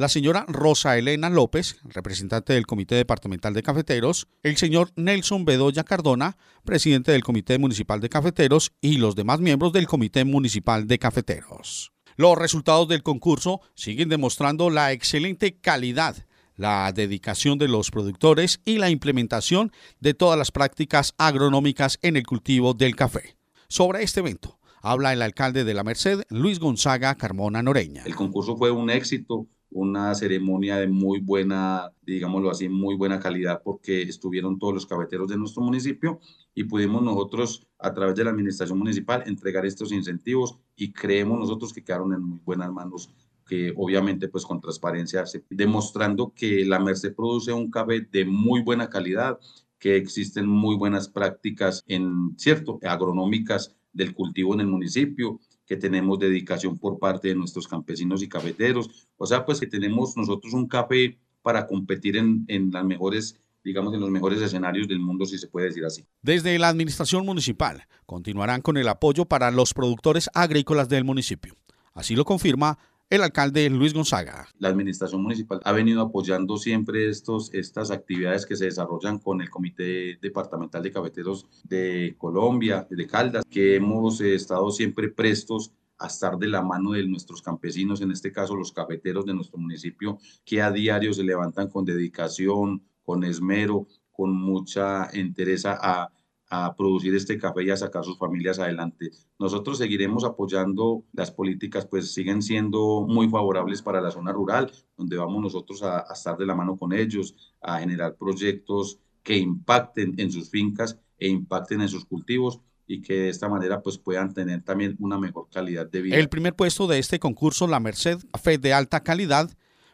la señora Rosa Elena López, representante del Comité Departamental de Cafeteros, el señor Nelson Bedoya Cardona, presidente del Comité Municipal de Cafeteros y los demás miembros del Comité Municipal de Cafeteros. Los resultados del concurso siguen demostrando la excelente calidad, la dedicación de los productores y la implementación de todas las prácticas agronómicas en el cultivo del café. Sobre este evento, habla el alcalde de la Merced, Luis Gonzaga Carmona Noreña. El concurso fue un éxito, una ceremonia de muy buena, digámoslo así, muy buena calidad porque estuvieron todos los cafeteros de nuestro municipio y pudimos nosotros a través de la administración municipal entregar estos incentivos y creemos nosotros que quedaron en muy buenas manos que obviamente pues con transparencia, demostrando que la Merced produce un café de muy buena calidad, que existen muy buenas prácticas en, cierto, agronómicas del cultivo en el municipio, que tenemos dedicación por parte de nuestros campesinos y cafeteros. O sea, pues que tenemos nosotros un café para competir en, en las mejores digamos, en los mejores escenarios del mundo, si se puede decir así. Desde la administración municipal continuarán con el apoyo para los productores agrícolas del municipio. Así lo confirma el alcalde Luis Gonzaga. La administración municipal ha venido apoyando siempre estos, estas actividades que se desarrollan con el Comité Departamental de Cafeteros de Colombia, de Caldas, que hemos estado siempre prestos a estar de la mano de nuestros campesinos, en este caso los cafeteros de nuestro municipio, que a diario se levantan con dedicación, con esmero, con mucha entereza a, a producir este café y a sacar sus familias adelante. Nosotros seguiremos apoyando las políticas, pues siguen siendo muy favorables para la zona rural, donde vamos nosotros a, a estar de la mano con ellos, a generar proyectos que impacten en sus fincas e impacten en sus cultivos y que de esta manera pues puedan tener también una mejor calidad de vida. El primer puesto de este concurso, la Merced Café de alta calidad,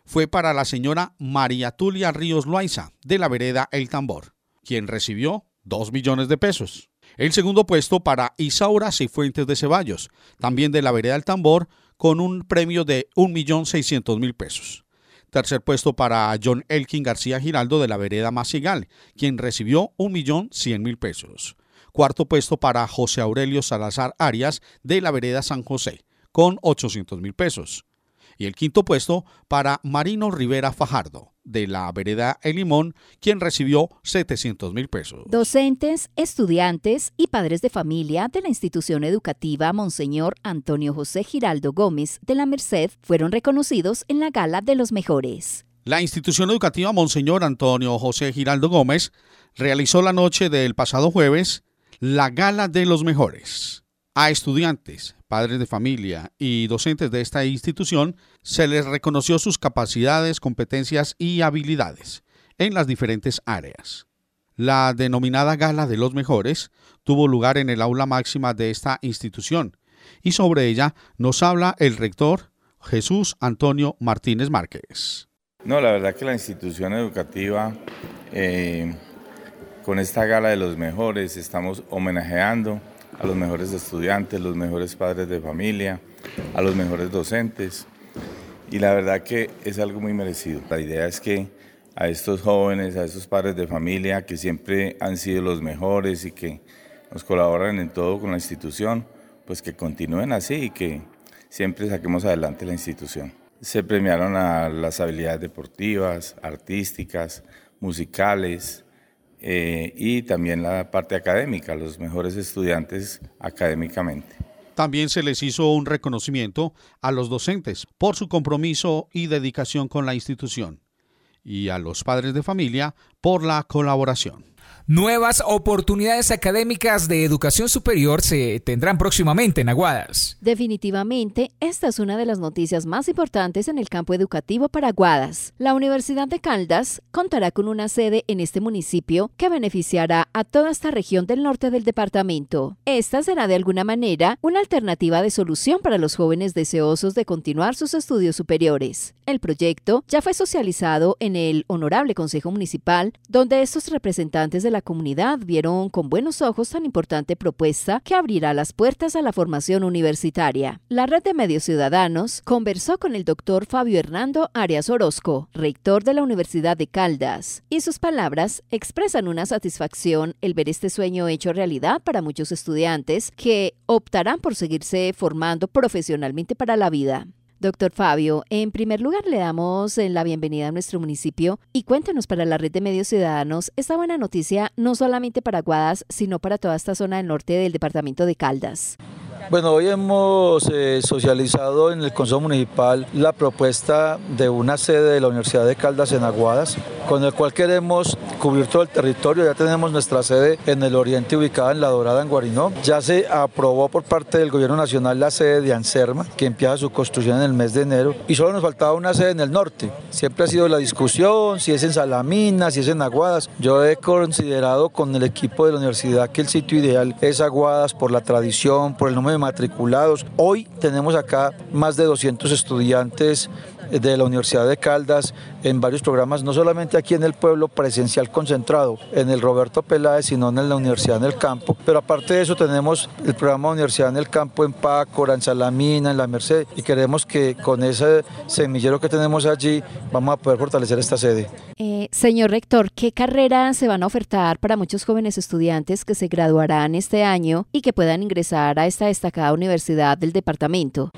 fue para la señora María Tulia Ríos Loaiza, de la vereda El Tambor, quien recibió 2 millones de pesos. El segundo puesto para Isaura Cifuentes de Ceballos, también de la vereda El Tambor, con un premio de 1.600.000 pesos. Tercer puesto para John Elkin García Giraldo de la vereda Masigal, quien recibió 1.100.000 pesos. Cuarto puesto para José Aurelio Salazar Arias de la vereda San José, con 800 mil pesos. Y el quinto puesto para Marino Rivera Fajardo, de la vereda El Limón, quien recibió 700 mil pesos. Docentes, estudiantes y padres de familia de la institución educativa Monseñor Antonio José Giraldo Gómez de la Merced fueron reconocidos en la Gala de los Mejores. La institución educativa Monseñor Antonio José Giraldo Gómez realizó la noche del pasado jueves la Gala de los Mejores. A estudiantes, padres de familia y docentes de esta institución se les reconoció sus capacidades, competencias y habilidades en las diferentes áreas. La denominada Gala de los Mejores tuvo lugar en el aula máxima de esta institución y sobre ella nos habla el rector Jesús Antonio Martínez Márquez. No, la verdad que la institución educativa eh, con esta gala de los mejores estamos homenajeando a los mejores estudiantes, los mejores padres de familia, a los mejores docentes y la verdad que es algo muy merecido. La idea es que a estos jóvenes, a estos padres de familia que siempre han sido los mejores y que nos colaboran en todo con la institución, pues que continúen así y que siempre saquemos adelante la institución. Se premiaron a las habilidades deportivas, artísticas, musicales, eh, y también la parte académica, los mejores estudiantes académicamente. También se les hizo un reconocimiento a los docentes por su compromiso y dedicación con la institución y a los padres de familia por la colaboración. Nuevas oportunidades académicas de educación superior se tendrán próximamente en Aguadas. Definitivamente, esta es una de las noticias más importantes en el campo educativo para Aguadas. La Universidad de Caldas contará con una sede en este municipio que beneficiará a toda esta región del norte del departamento. Esta será de alguna manera una alternativa de solución para los jóvenes deseosos de continuar sus estudios superiores. El proyecto ya fue socializado en el Honorable Consejo Municipal, donde estos representantes de la comunidad vieron con buenos ojos tan importante propuesta que abrirá las puertas a la formación universitaria. La red de medios ciudadanos conversó con el doctor Fabio Hernando Arias Orozco, rector de la Universidad de Caldas, y sus palabras expresan una satisfacción el ver este sueño hecho realidad para muchos estudiantes que optarán por seguirse formando profesionalmente para la vida. Doctor Fabio, en primer lugar le damos eh, la bienvenida a nuestro municipio y cuéntenos para la red de medios ciudadanos esta buena noticia no solamente para Guadas, sino para toda esta zona del norte del departamento de Caldas. Bueno, hoy hemos eh, socializado en el Consejo Municipal la propuesta de una sede de la Universidad de Caldas en Aguadas, con el cual queremos cubrir todo el territorio. Ya tenemos nuestra sede en el oriente ubicada en La Dorada, en Guarinó. Ya se aprobó por parte del Gobierno Nacional la sede de Anserma, que empieza su construcción en el mes de enero. Y solo nos faltaba una sede en el norte. Siempre ha sido la discusión, si es en Salamina, si es en Aguadas. Yo he considerado con el equipo de la universidad que el sitio ideal es Aguadas por la tradición, por el número matriculados. Hoy tenemos acá más de 200 estudiantes de la Universidad de Caldas en varios programas, no solamente aquí en el pueblo presencial concentrado, en el Roberto Peláez, sino en la Universidad en el Campo. Pero aparte de eso tenemos el programa Universidad en el Campo en Pácora, en Salamina, en La Merced, y queremos que con ese semillero que tenemos allí vamos a poder fortalecer esta sede. Eh, señor rector, ¿qué carreras se van a ofertar para muchos jóvenes estudiantes que se graduarán este año y que puedan ingresar a esta destacada universidad del departamento?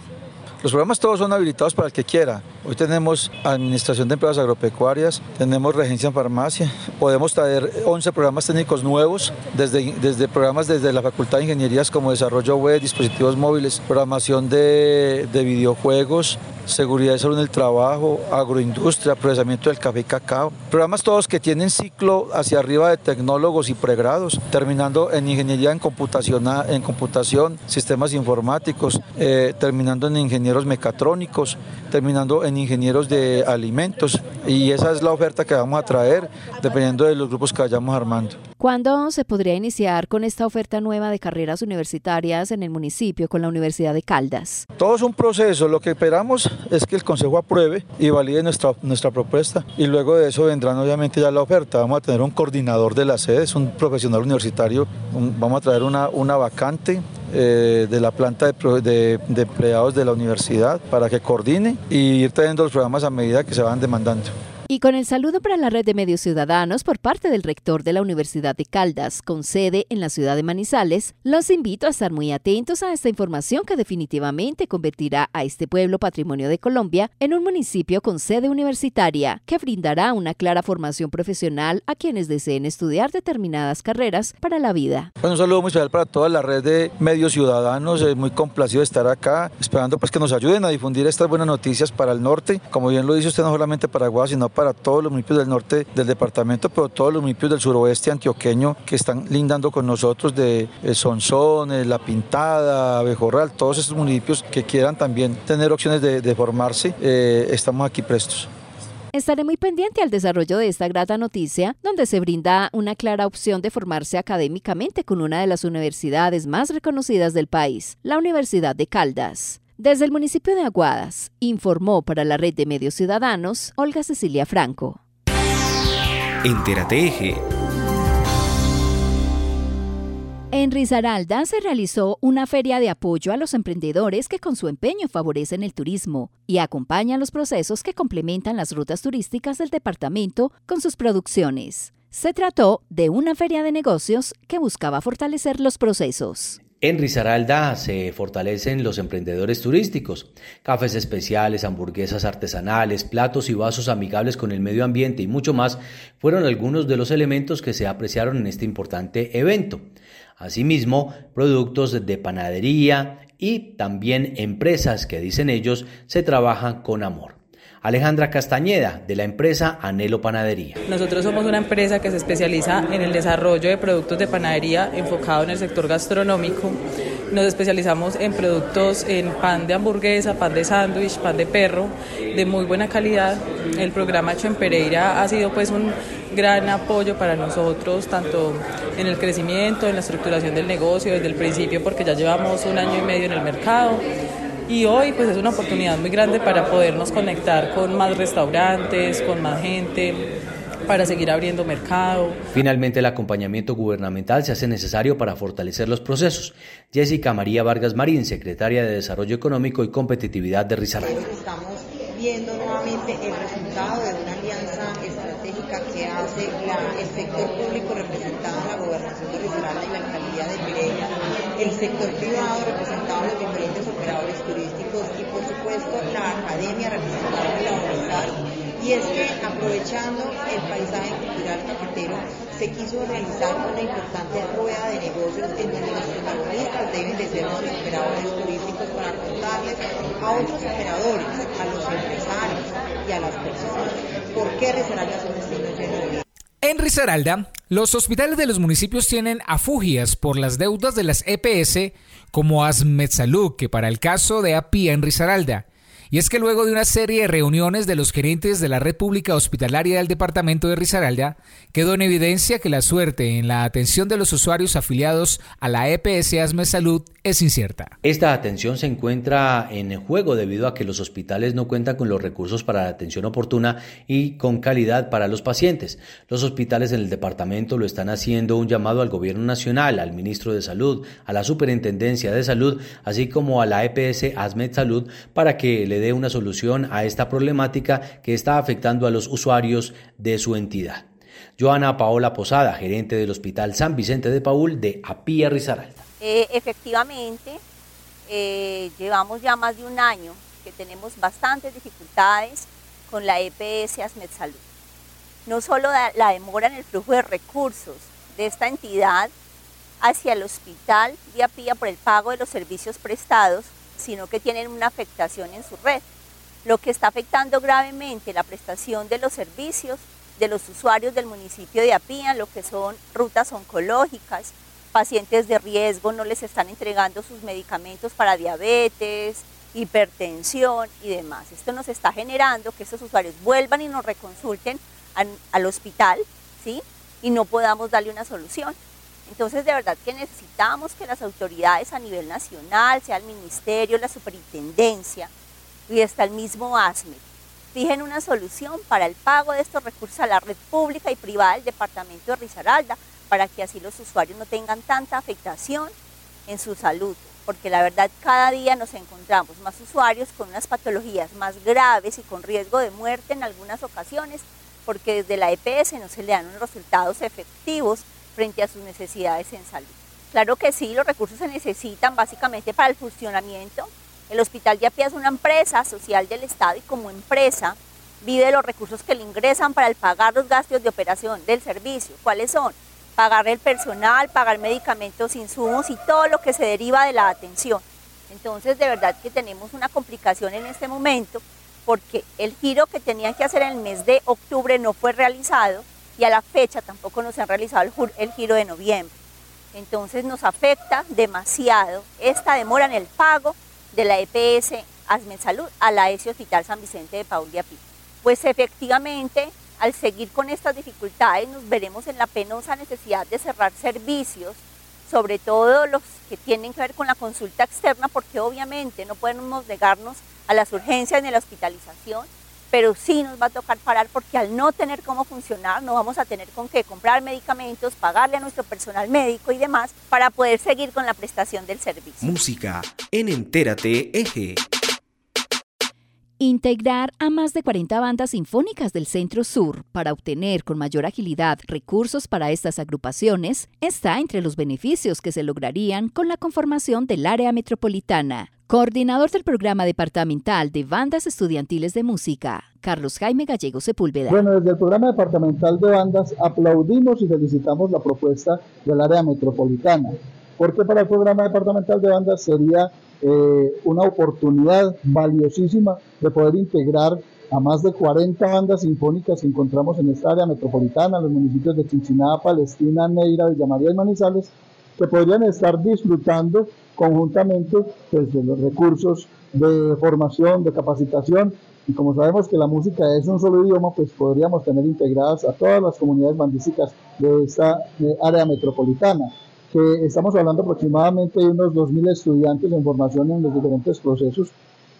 Los programas todos son habilitados para el que quiera. Hoy tenemos Administración de Empresas Agropecuarias, tenemos Regencia en Farmacia, podemos traer 11 programas técnicos nuevos, desde, desde programas desde la Facultad de Ingenierías como Desarrollo Web, Dispositivos Móviles, Programación de, de Videojuegos, Seguridad y Salud en el Trabajo, Agroindustria, Procesamiento del Café y Cacao. Programas todos que tienen ciclo hacia arriba de tecnólogos y pregrados, terminando en Ingeniería en Computación, en computación Sistemas Informáticos, eh, terminando en Ingenieros Mecatrónicos, terminando en Ingenieros de Alimentos. Y esa es la oferta que vamos a traer, dependiendo de los grupos que vayamos armando. ¿Cuándo se podría iniciar con esta oferta nueva de carreras universitarias en el municipio con la Universidad de Caldas? Todo es un proceso. Lo que esperamos es que el Consejo apruebe y valide nuestra, nuestra propuesta y luego de eso vendrán obviamente ya la oferta. Vamos a tener un coordinador de la sede, es un profesional universitario. vamos a traer una, una vacante eh, de la planta de, de, empleados de la universidad para que coordine y ir trayendo los programas a medida que se van demandando. Y con el saludo para la red de medios ciudadanos por parte del rector de la Universidad de Caldas, con sede en la ciudad de Manizales, los invito a estar muy atentos a esta información que definitivamente convertirá a este pueblo patrimonio de Colombia en un municipio con sede universitaria, que brindará una clara formación profesional a quienes deseen estudiar determinadas carreras para la vida. un saludo muy especial para toda la red de medios ciudadanos, es muy complacido estar acá, esperando pues que nos ayuden a difundir estas buenas noticias para el norte, como bien lo dice usted, no solamente para Guadalajara, sino para todos los municipios del norte del departamento, pero todos los municipios del suroeste antioqueño que están lindando con nosotros de eh, Sonsón, eh, La Pintada, Bejorral, todos esos municipios que quieran también tener opciones de, formarse, eh, estamos aquí prestos. Estaré muy pendiente al desarrollo de esta grata noticia, donde se brinda una clara opción de formarse académicamente con una de las universidades más reconocidas del país, la Universidad de Caldas. Desde el municipio de Aguadas, informó para la red de medios ciudadanos Olga Cecilia Franco. Entérate Eje. En Risaralda se realizó una feria de apoyo a los emprendedores que con su empeño favorecen el turismo y acompañan los procesos que complementan las rutas turísticas del departamento con sus producciones. Se trató de una feria de negocios que buscaba fortalecer los procesos. En Risaralda se fortalecen los emprendedores turísticos. Cafés especiales, hamburguesas artesanales, platos y vasos amigables con el medio ambiente y mucho más fueron algunos de los elementos que se apreciaron en este importante evento. Asimismo, productos de panadería y también empresas que dicen ellos se trabajan con amor. Alejandra Castañeda, de la empresa Anhelo Panadería. Nosotros somos una empresa que se especializa en el desarrollo de productos de panadería enfocado en el sector gastronómico. Nos especializamos en productos en pan de hamburguesa, pan de sándwich, pan de perro, de muy buena calidad. El programa Hecho en Pereira ha sido pues un gran apoyo para nosotros, tanto en el crecimiento, en la estructuración del negocio desde el principio, porque ya llevamos un año y medio en el mercado y hoy pues es una oportunidad muy grande para podernos conectar con más restaurantes, con más gente, para seguir abriendo mercado. Finalmente, el acompañamiento gubernamental se hace necesario para fortalecer los procesos. Jessica María Vargas Marín, secretaria de Desarrollo Económico y Competitividad de Risaralda. Estamos viendo nuevamente el resultado de una alianza estratégica que hace el sector público representado en la gobernación de Risaralda y la alcaldía de Pereira, el sector privado representado en los operadores turísticos y por supuesto la academia representada en la universidad. Y es que aprovechando el paisaje cultural cafetero, se quiso realizar una importante rueda de negocios en donde los protagonistas deben de ser los operadores turísticos para contarles a otros operadores, a los empresarios y a las personas por qué Risaralda es un destino lleno de. En Risaralda, los hospitales de los municipios tienen afugias por las deudas de las EPS como Asmetsalud, que para el caso de APIA en Risaralda. Y es que luego de una serie de reuniones de los gerentes de la red pública hospitalaria del departamento de Risaralda, quedó en evidencia que la suerte en la atención de los usuarios afiliados a la EPS Asme Salud es incierta. Esta atención se encuentra en juego debido a que los hospitales no cuentan con los recursos para la atención oportuna y con calidad para los pacientes. Los hospitales en el departamento lo están haciendo un llamado al gobierno nacional, al ministro de Salud, a la Superintendencia de Salud, así como a la EPS ASMED Salud para que le dé una solución a esta problemática que está afectando a los usuarios de su entidad. Joana Paola Posada, gerente del Hospital San Vicente de Paul de Apía Risaralda. Eh, efectivamente, eh, llevamos ya más de un año que tenemos bastantes dificultades con la EPS ASMED Salud. No solo la demora en el flujo de recursos de esta entidad hacia el hospital vía PIA por el pago de los servicios prestados, sino que tienen una afectación en su red, lo que está afectando gravemente la prestación de los servicios de los usuarios del municipio de Apía, lo que son rutas oncológicas, pacientes de riesgo no les están entregando sus medicamentos para diabetes, hipertensión y demás. Esto nos está generando que estos usuarios vuelvan y nos reconsulten al, hospital, ¿sí? Y no podamos darle una solución. Entonces, de verdad que necesitamos que las autoridades a nivel nacional, sea el ministerio, la superintendencia y hasta el mismo ASME, fijen una solución para el pago de estos recursos a la red pública y privada del departamento de Risaralda, para que así los usuarios no tengan tanta afectación en su salud, porque la verdad cada día nos encontramos más usuarios con unas patologías más graves y con riesgo de muerte en algunas ocasiones, porque desde la EPS no se le dan unos resultados efectivos frente a sus necesidades en salud. Claro que sí, los recursos se necesitan básicamente para el funcionamiento. El Hospital de Apia es una empresa social del Estado y como empresa vive los recursos que le ingresan para el pagar los gastos de operación del servicio. ¿Cuáles son? pagar el personal, pagar medicamentos, insumos y todo lo que se deriva de la atención. Entonces, de verdad que tenemos una complicación en este momento porque el giro que tenían que hacer en el mes de octubre no fue realizado y a la fecha tampoco nos han realizado el, giro de noviembre. Entonces nos afecta demasiado esta demora en el pago de la EPS Asmen Salud a la ESI Hospital San Vicente de Paul de. Pues efectivamente al seguir con estas dificultades nos veremos en la penosa necesidad de cerrar servicios, sobre todo los que tienen que ver con la consulta externa, porque obviamente no podemos negarnos a las urgencias ni a la hospitalización, pero sí nos va a tocar parar porque al no tener cómo funcionar no vamos a tener con qué comprar medicamentos, pagarle a nuestro personal médico y demás para poder seguir con la prestación del servicio. Música en Entérate Eje. Integrar a más de 40 bandas sinfónicas del Centro Sur para obtener con mayor agilidad recursos para estas agrupaciones está entre los beneficios que se lograrían con la conformación del área metropolitana. Coordinador del programa departamental de bandas estudiantiles de música, Carlos Jaime Gallego Sepúlveda. Bueno, desde el programa departamental de bandas aplaudimos y felicitamos la propuesta del área metropolitana, porque para el programa departamental de bandas sería eh, una oportunidad valiosísima de poder integrar a más de 40 bandas sinfónicas que encontramos en esta área metropolitana, los municipios de Chinchiná, Palestina, Neira, Villa María y Manizales, que podrían estar disfrutando conjuntamente pues, de los recursos de formación, de capacitación, y como sabemos que la música es un solo idioma, pues podríamos tener integradas a todas las comunidades bandísticas de esta área metropolitana que estamos hablando aproximadamente de unos 2.000 estudiantes en formación en los diferentes procesos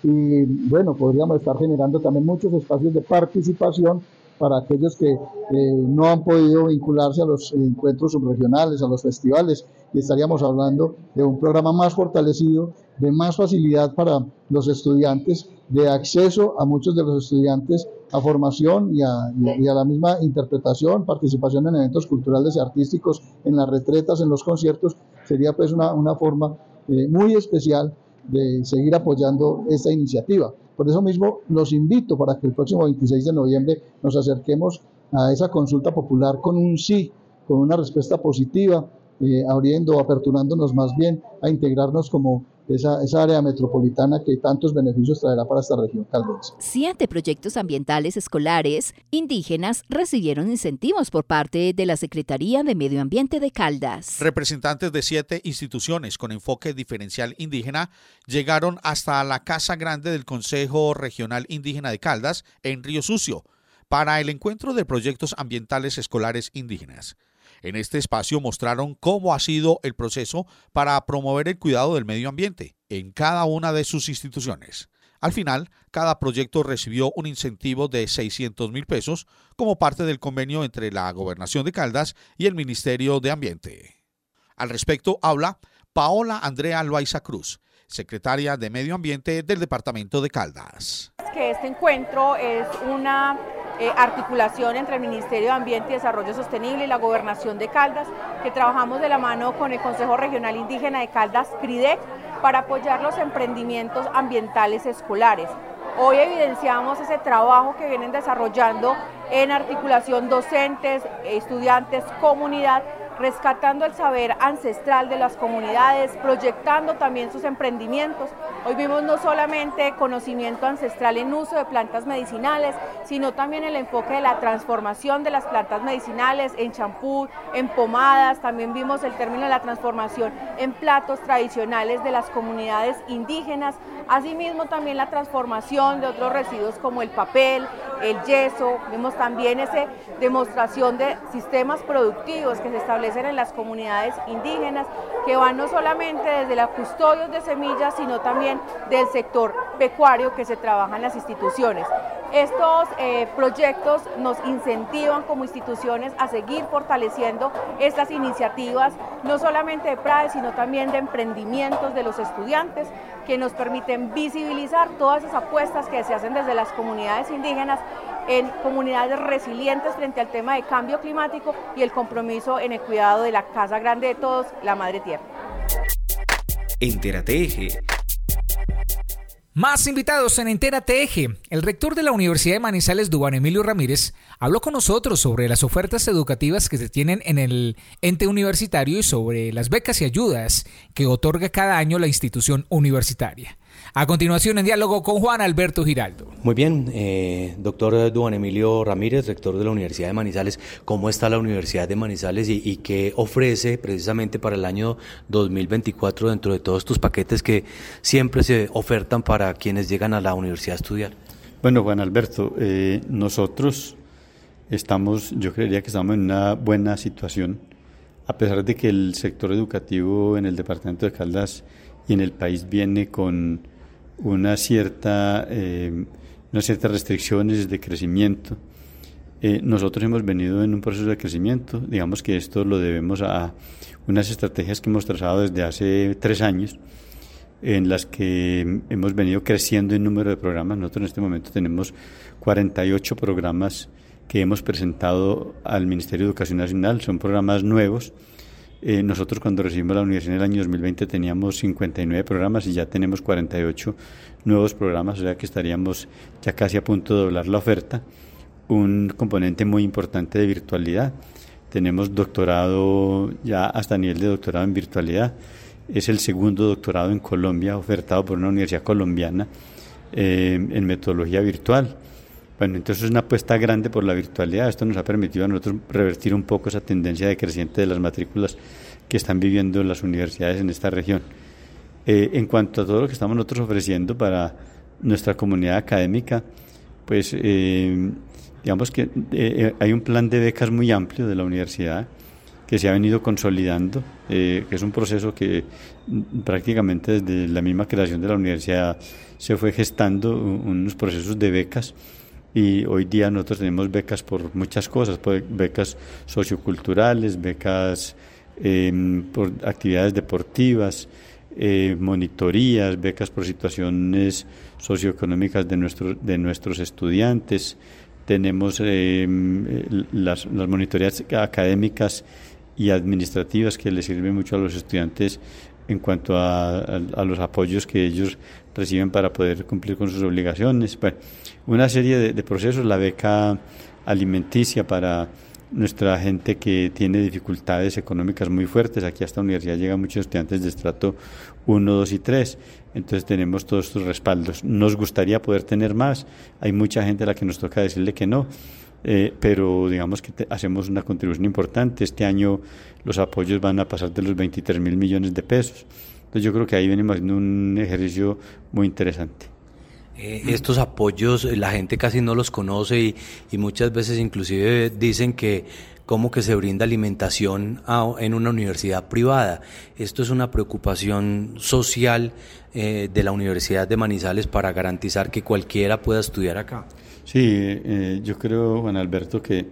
y bueno, podríamos estar generando también muchos espacios de participación para aquellos que eh, no han podido vincularse a los encuentros subregionales, a los festivales, y estaríamos hablando de un programa más fortalecido, de más facilidad para los estudiantes, de acceso a muchos de los estudiantes a formación y a, la misma interpretación, participación en eventos culturales y artísticos, en las retretas, en los conciertos, sería pues una, forma eh, muy especial de seguir apoyando esta iniciativa. Por eso mismo los invito para que el próximo 26 de noviembre nos acerquemos a esa consulta popular con un sí, con una respuesta positiva, eh, abriendo, aperturándonos más bien a integrarnos como esa, área metropolitana que tantos beneficios traerá para esta región caldense. Siete proyectos ambientales escolares indígenas recibieron incentivos por parte de la Secretaría de Medio Ambiente de Caldas. Representantes de siete instituciones con enfoque diferencial indígena llegaron hasta la Casa Grande del Consejo Regional Indígena de Caldas en Río Sucio para el encuentro de proyectos ambientales escolares indígenas. En este espacio mostraron cómo ha sido el proceso para promover el cuidado del medio ambiente en cada una de sus instituciones. Al final, cada proyecto recibió un incentivo de 600 mil pesos como parte del convenio entre la Gobernación de Caldas y el Ministerio de Ambiente. Al respecto habla Paola Andrea Loaiza Cruz, secretaria de Medio Ambiente del Departamento de Caldas. Que este encuentro es una eh, articulación entre el Ministerio de Ambiente y Desarrollo Sostenible y la Gobernación de Caldas, que trabajamos de la mano con el Consejo Regional Indígena de Caldas, CRIDEC, para apoyar los emprendimientos ambientales escolares. Hoy evidenciamos ese trabajo que vienen desarrollando en articulación docentes, estudiantes, comunidad rescatando el saber ancestral de las comunidades, proyectando también sus emprendimientos. Hoy vimos no solamente conocimiento ancestral en uso de plantas medicinales, sino también el enfoque de la transformación de las plantas medicinales en champú, en pomadas, también vimos el término de la transformación en platos tradicionales de las comunidades indígenas, asimismo también la transformación de otros residuos como el papel, el yeso, vimos también esa demostración de sistemas productivos que se establecen en las comunidades indígenas, que van no solamente desde la custodia de semillas, sino también del sector pecuario que se trabaja en las instituciones. Estos eh, proyectos nos incentivan como instituciones a seguir fortaleciendo estas iniciativas, no solamente de PRAE, sino también de emprendimientos de los estudiantes, que nos permiten visibilizar todas esas apuestas que se hacen desde las comunidades indígenas en comunidades resilientes frente al tema de cambio climático y el compromiso en el cuidado de la casa grande de todos, la madre tierra. Entérate Eje. Más invitados en Entérate Eje. El rector de la Universidad de Manizales, Dubán Emilio Ramírez, habló con nosotros sobre las ofertas educativas que se tienen en el ente universitario y sobre las becas y ayudas que otorga cada año la institución universitaria. A continuación, en diálogo con Juan Alberto Giraldo. Muy bien, eh, doctor Duan Emilio Ramírez, rector de la Universidad de Manizales, ¿cómo está la Universidad de Manizales y, qué ofrece precisamente para el año 2024 dentro de todos estos paquetes que siempre se ofertan para quienes llegan a la universidad a estudiar? Bueno, Juan Alberto, eh, nosotros estamos, yo creería que estamos en una buena situación, a pesar de que el sector educativo en el departamento de Caldas y en el país viene con una cierta, eh, unas ciertas restricciones de crecimiento. Eh, nosotros hemos venido en un proceso de crecimiento, digamos que esto lo debemos a unas estrategias que hemos trazado desde hace tres años, en las que hemos venido creciendo en número de programas. Nosotros en este momento tenemos 48 programas que hemos presentado al Ministerio de Educación Nacional, son programas nuevos eh, nosotros cuando recibimos la universidad en el año 2020 teníamos 59 programas y ya tenemos 48 nuevos programas, o sea que estaríamos ya casi a punto de doblar la oferta. Un componente muy importante de virtualidad. Tenemos doctorado ya hasta nivel de doctorado en virtualidad. Es el segundo doctorado en Colombia ofertado por una universidad colombiana eh, en metodología virtual. Bueno, entonces es una apuesta grande por la virtualidad. Esto nos ha permitido a nosotros revertir un poco esa tendencia decreciente de las matrículas que están viviendo las universidades en esta región. Eh, en cuanto a todo lo que estamos nosotros ofreciendo para nuestra comunidad académica, pues eh, digamos que eh, hay un plan de becas muy amplio de la universidad que se ha venido consolidando, que es un proceso que mm, prácticamente desde la misma creación de la universidad se fue gestando unos procesos de becas y hoy día nosotros tenemos becas por muchas cosas, becas socioculturales, becas em, por actividades deportivas, eh, monitorías, becas por situaciones socioeconómicas de, nuestros de nuestros estudiantes, tenemos em, las, las monitorías académicas y administrativas que les sirven mucho a los estudiantes en cuanto a, a, los apoyos que ellos reciben para poder cumplir con sus obligaciones. Bueno, una serie de, procesos, la beca alimenticia para nuestra gente que tiene dificultades económicas muy fuertes. Aquí a esta universidad llegan muchos estudiantes de estrato 1, 2 y 3. Entonces tenemos todos estos respaldos. Nos gustaría poder tener más. Hay mucha gente a la que nos toca decirle que no. Eh, pero digamos que hacemos una contribución importante. Este año los apoyos van a pasar de los 23 mil millones de pesos. Entonces yo creo que ahí venimos haciendo un ejercicio muy interesante. Eh, estos apoyos la gente casi no los conoce y, y muchas veces inclusive dicen que cómo que se brinda alimentación en una universidad privada. Esto es una preocupación social eh, de la Universidad de Manizales para garantizar que cualquiera pueda estudiar acá. Sí, eh, yo creo, Juan Alberto, que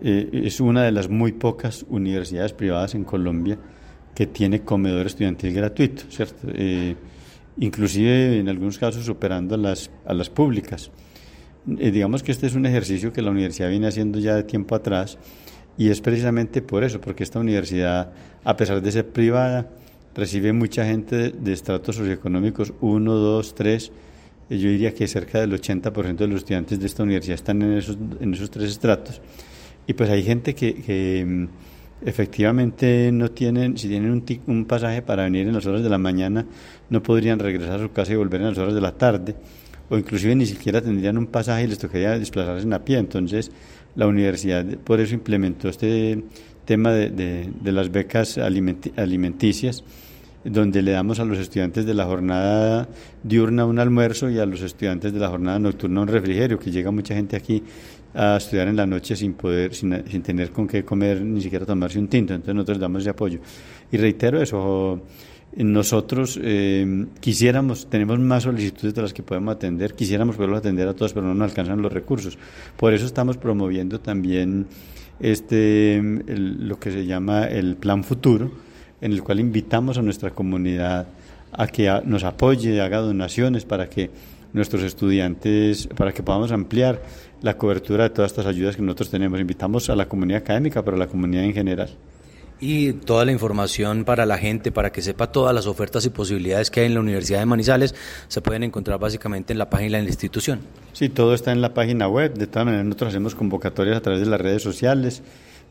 eh, es una de las muy pocas universidades privadas en Colombia que tiene comedor estudiantil gratuito, ¿cierto? inclusive en algunos casos superando a las, a las públicas. digamos que este es un ejercicio que la universidad viene haciendo ya de tiempo atrás y es precisamente por eso, porque esta universidad, a pesar de ser privada, recibe mucha gente de, estratos socioeconómicos 1, 2, 3. Yo diría que cerca del 80% de los estudiantes de esta universidad están en esos, en esos tres estratos. Y pues hay gente que, mm, efectivamente no tienen, si tienen un, un pasaje para venir en las horas de la mañana, no podrían regresar a su casa y volver en las horas de la tarde, o inclusive ni siquiera tendrían un pasaje y les tocaría desplazarse en a pie. Entonces, la universidad por eso implementó este tema de, las becas alimenticias, donde le damos a los estudiantes de la jornada diurna un almuerzo y a los estudiantes de la jornada nocturna un refrigerio, que llega mucha gente aquí a estudiar en la noche sin poder, sin, tener con qué comer, ni siquiera tomarse un tinto, entonces nosotros damos ese apoyo. Y reitero eso, nosotros eh, quisiéramos, tenemos más solicitudes de las que podemos atender, quisiéramos poderlo atender a todos, pero no nos alcanzan los recursos. Por eso estamos promoviendo también este, lo que se llama el Plan Futuro, en el cual invitamos a nuestra comunidad a que nos apoye, haga donaciones para que nuestros estudiantes, para que podamos ampliar la cobertura de todas estas ayudas que nosotros tenemos. Invitamos a la comunidad académica, pero a la comunidad en general y toda la información para la gente, para que sepa todas las ofertas y posibilidades que hay en la Universidad de Manizales, se pueden encontrar básicamente en la página de la institución. Sí, todo está en la página web. De todas maneras, nosotros hacemos convocatorias a través de las redes sociales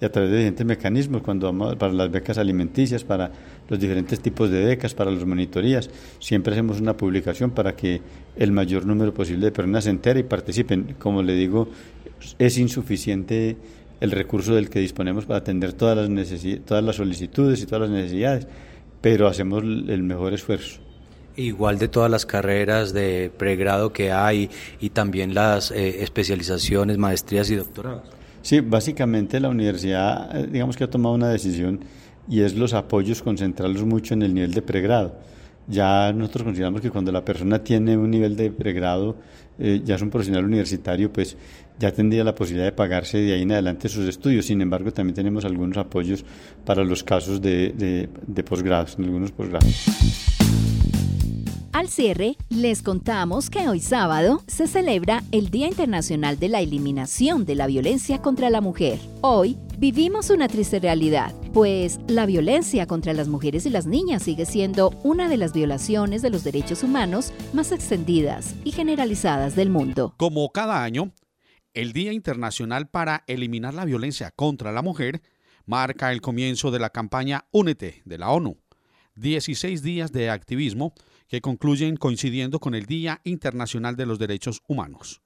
a través de diferentes mecanismos, cuando vamos para las becas alimenticias, para los diferentes tipos de becas, para las monitorías. Siempre hacemos una publicación para que el mayor número posible de personas se entere y participen. Como le digo, es insuficiente el recurso del que disponemos para atender todas las, todas las solicitudes y todas las necesidades, pero hacemos el mejor esfuerzo. Igual de todas las carreras de pregrado que hay y también las eh, especializaciones, maestrías y doctorados. Sí, básicamente la universidad, eh, digamos que ha tomado una decisión y es los apoyos concentrarlos mucho en el nivel de pregrado. Ya nosotros consideramos que cuando la persona tiene un nivel de pregrado, eh, ya es un profesional universitario, pues ya tendría la posibilidad de pagarse de ahí en adelante sus estudios. Sin embargo, también tenemos algunos apoyos para los casos de, de, de posgrados, en algunos posgrados. Al cierre, les contamos que hoy sábado se celebra el Día Internacional de la Eliminación de la Violencia contra la Mujer. Hoy vivimos una triste realidad, pues la violencia contra las mujeres y las niñas sigue siendo una de las violaciones de los derechos humanos más extendidas y generalizadas del mundo. Como cada año, el Día Internacional para Eliminar la Violencia contra la Mujer marca el comienzo de la campaña Únete de la ONU. 16 días de activismo que concluyen coincidiendo con el Día Internacional de los Derechos Humanos.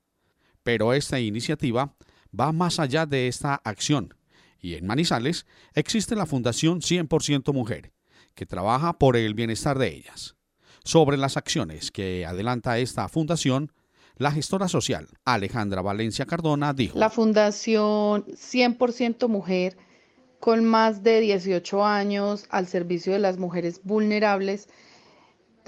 Pero esta iniciativa va más allá de esta acción y en Manizales existe la Fundación 100% Mujer, que trabaja por el bienestar de ellas. Sobre las acciones que adelanta esta fundación, la gestora social Alejandra Valencia Cardona dijo. La Fundación 100% Mujer, con más de 18 años al servicio de las mujeres vulnerables,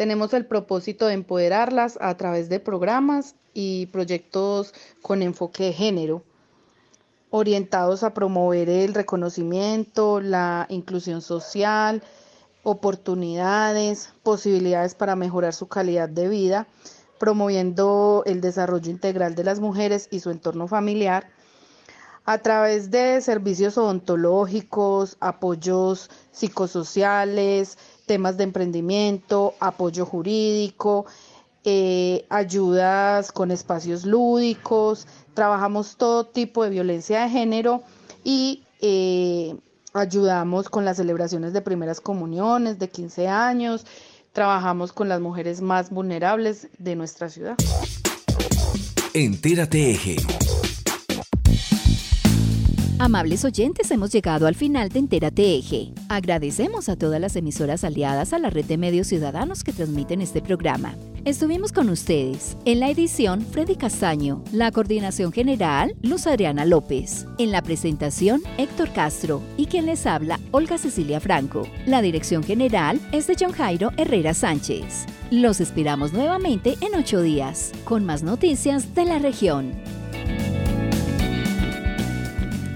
tenemos el propósito de empoderarlas a través de programas y proyectos con enfoque de género, orientados a promover el reconocimiento, la inclusión social, oportunidades, posibilidades para mejorar su calidad de vida, promoviendo el desarrollo integral de las mujeres y su entorno familiar. A través de servicios odontológicos, apoyos psicosociales, temas de emprendimiento, apoyo jurídico, eh, ayudas con espacios lúdicos, trabajamos todo tipo de violencia de género y eh, ayudamos con las celebraciones de primeras comuniones, de 15 años, trabajamos con las mujeres más vulnerables de nuestra ciudad. Entérate Eje. Amables oyentes, hemos llegado al final de Entérate Eje. Agradecemos a todas las emisoras aliadas a la red de medios ciudadanos que transmiten este programa. Estuvimos con ustedes en la edición Freddy Castaño, la coordinación general Luz Adriana López, en la presentación Héctor Castro y quien les habla Olga Cecilia Franco. La dirección general es de John Jairo Herrera Sánchez. Los esperamos nuevamente en ocho días con más noticias de la región.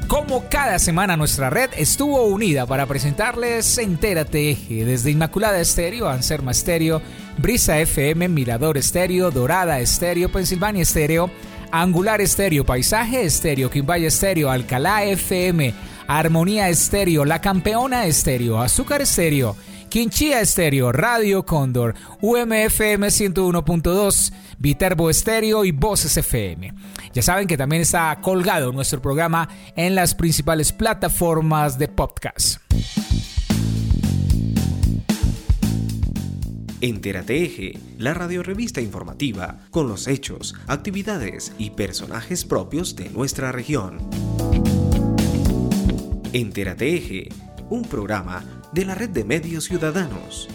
Como cada semana nuestra red estuvo unida para presentarles Entérate desde Inmaculada Estéreo, Anserma Estéreo, Brisa FM, Mirador Estéreo, Dorada Estéreo, Pensilvania Estéreo, Angular Estéreo, Paisaje Estéreo, Quimbaya Estéreo, Alcalá FM, Armonía Estéreo, La Campeona Estéreo, Azúcar Estéreo, Quinchía Estéreo, Radio Cóndor, UMFM 101.2, Viterbo Estéreo y Voces FM. Ya saben que también está colgado nuestro programa en las principales plataformas de podcast. Entérate Eje, la radiorevista informativa con los hechos, actividades y personajes propios de nuestra región. Entérate Eje, un programa de la red de medios ciudadanos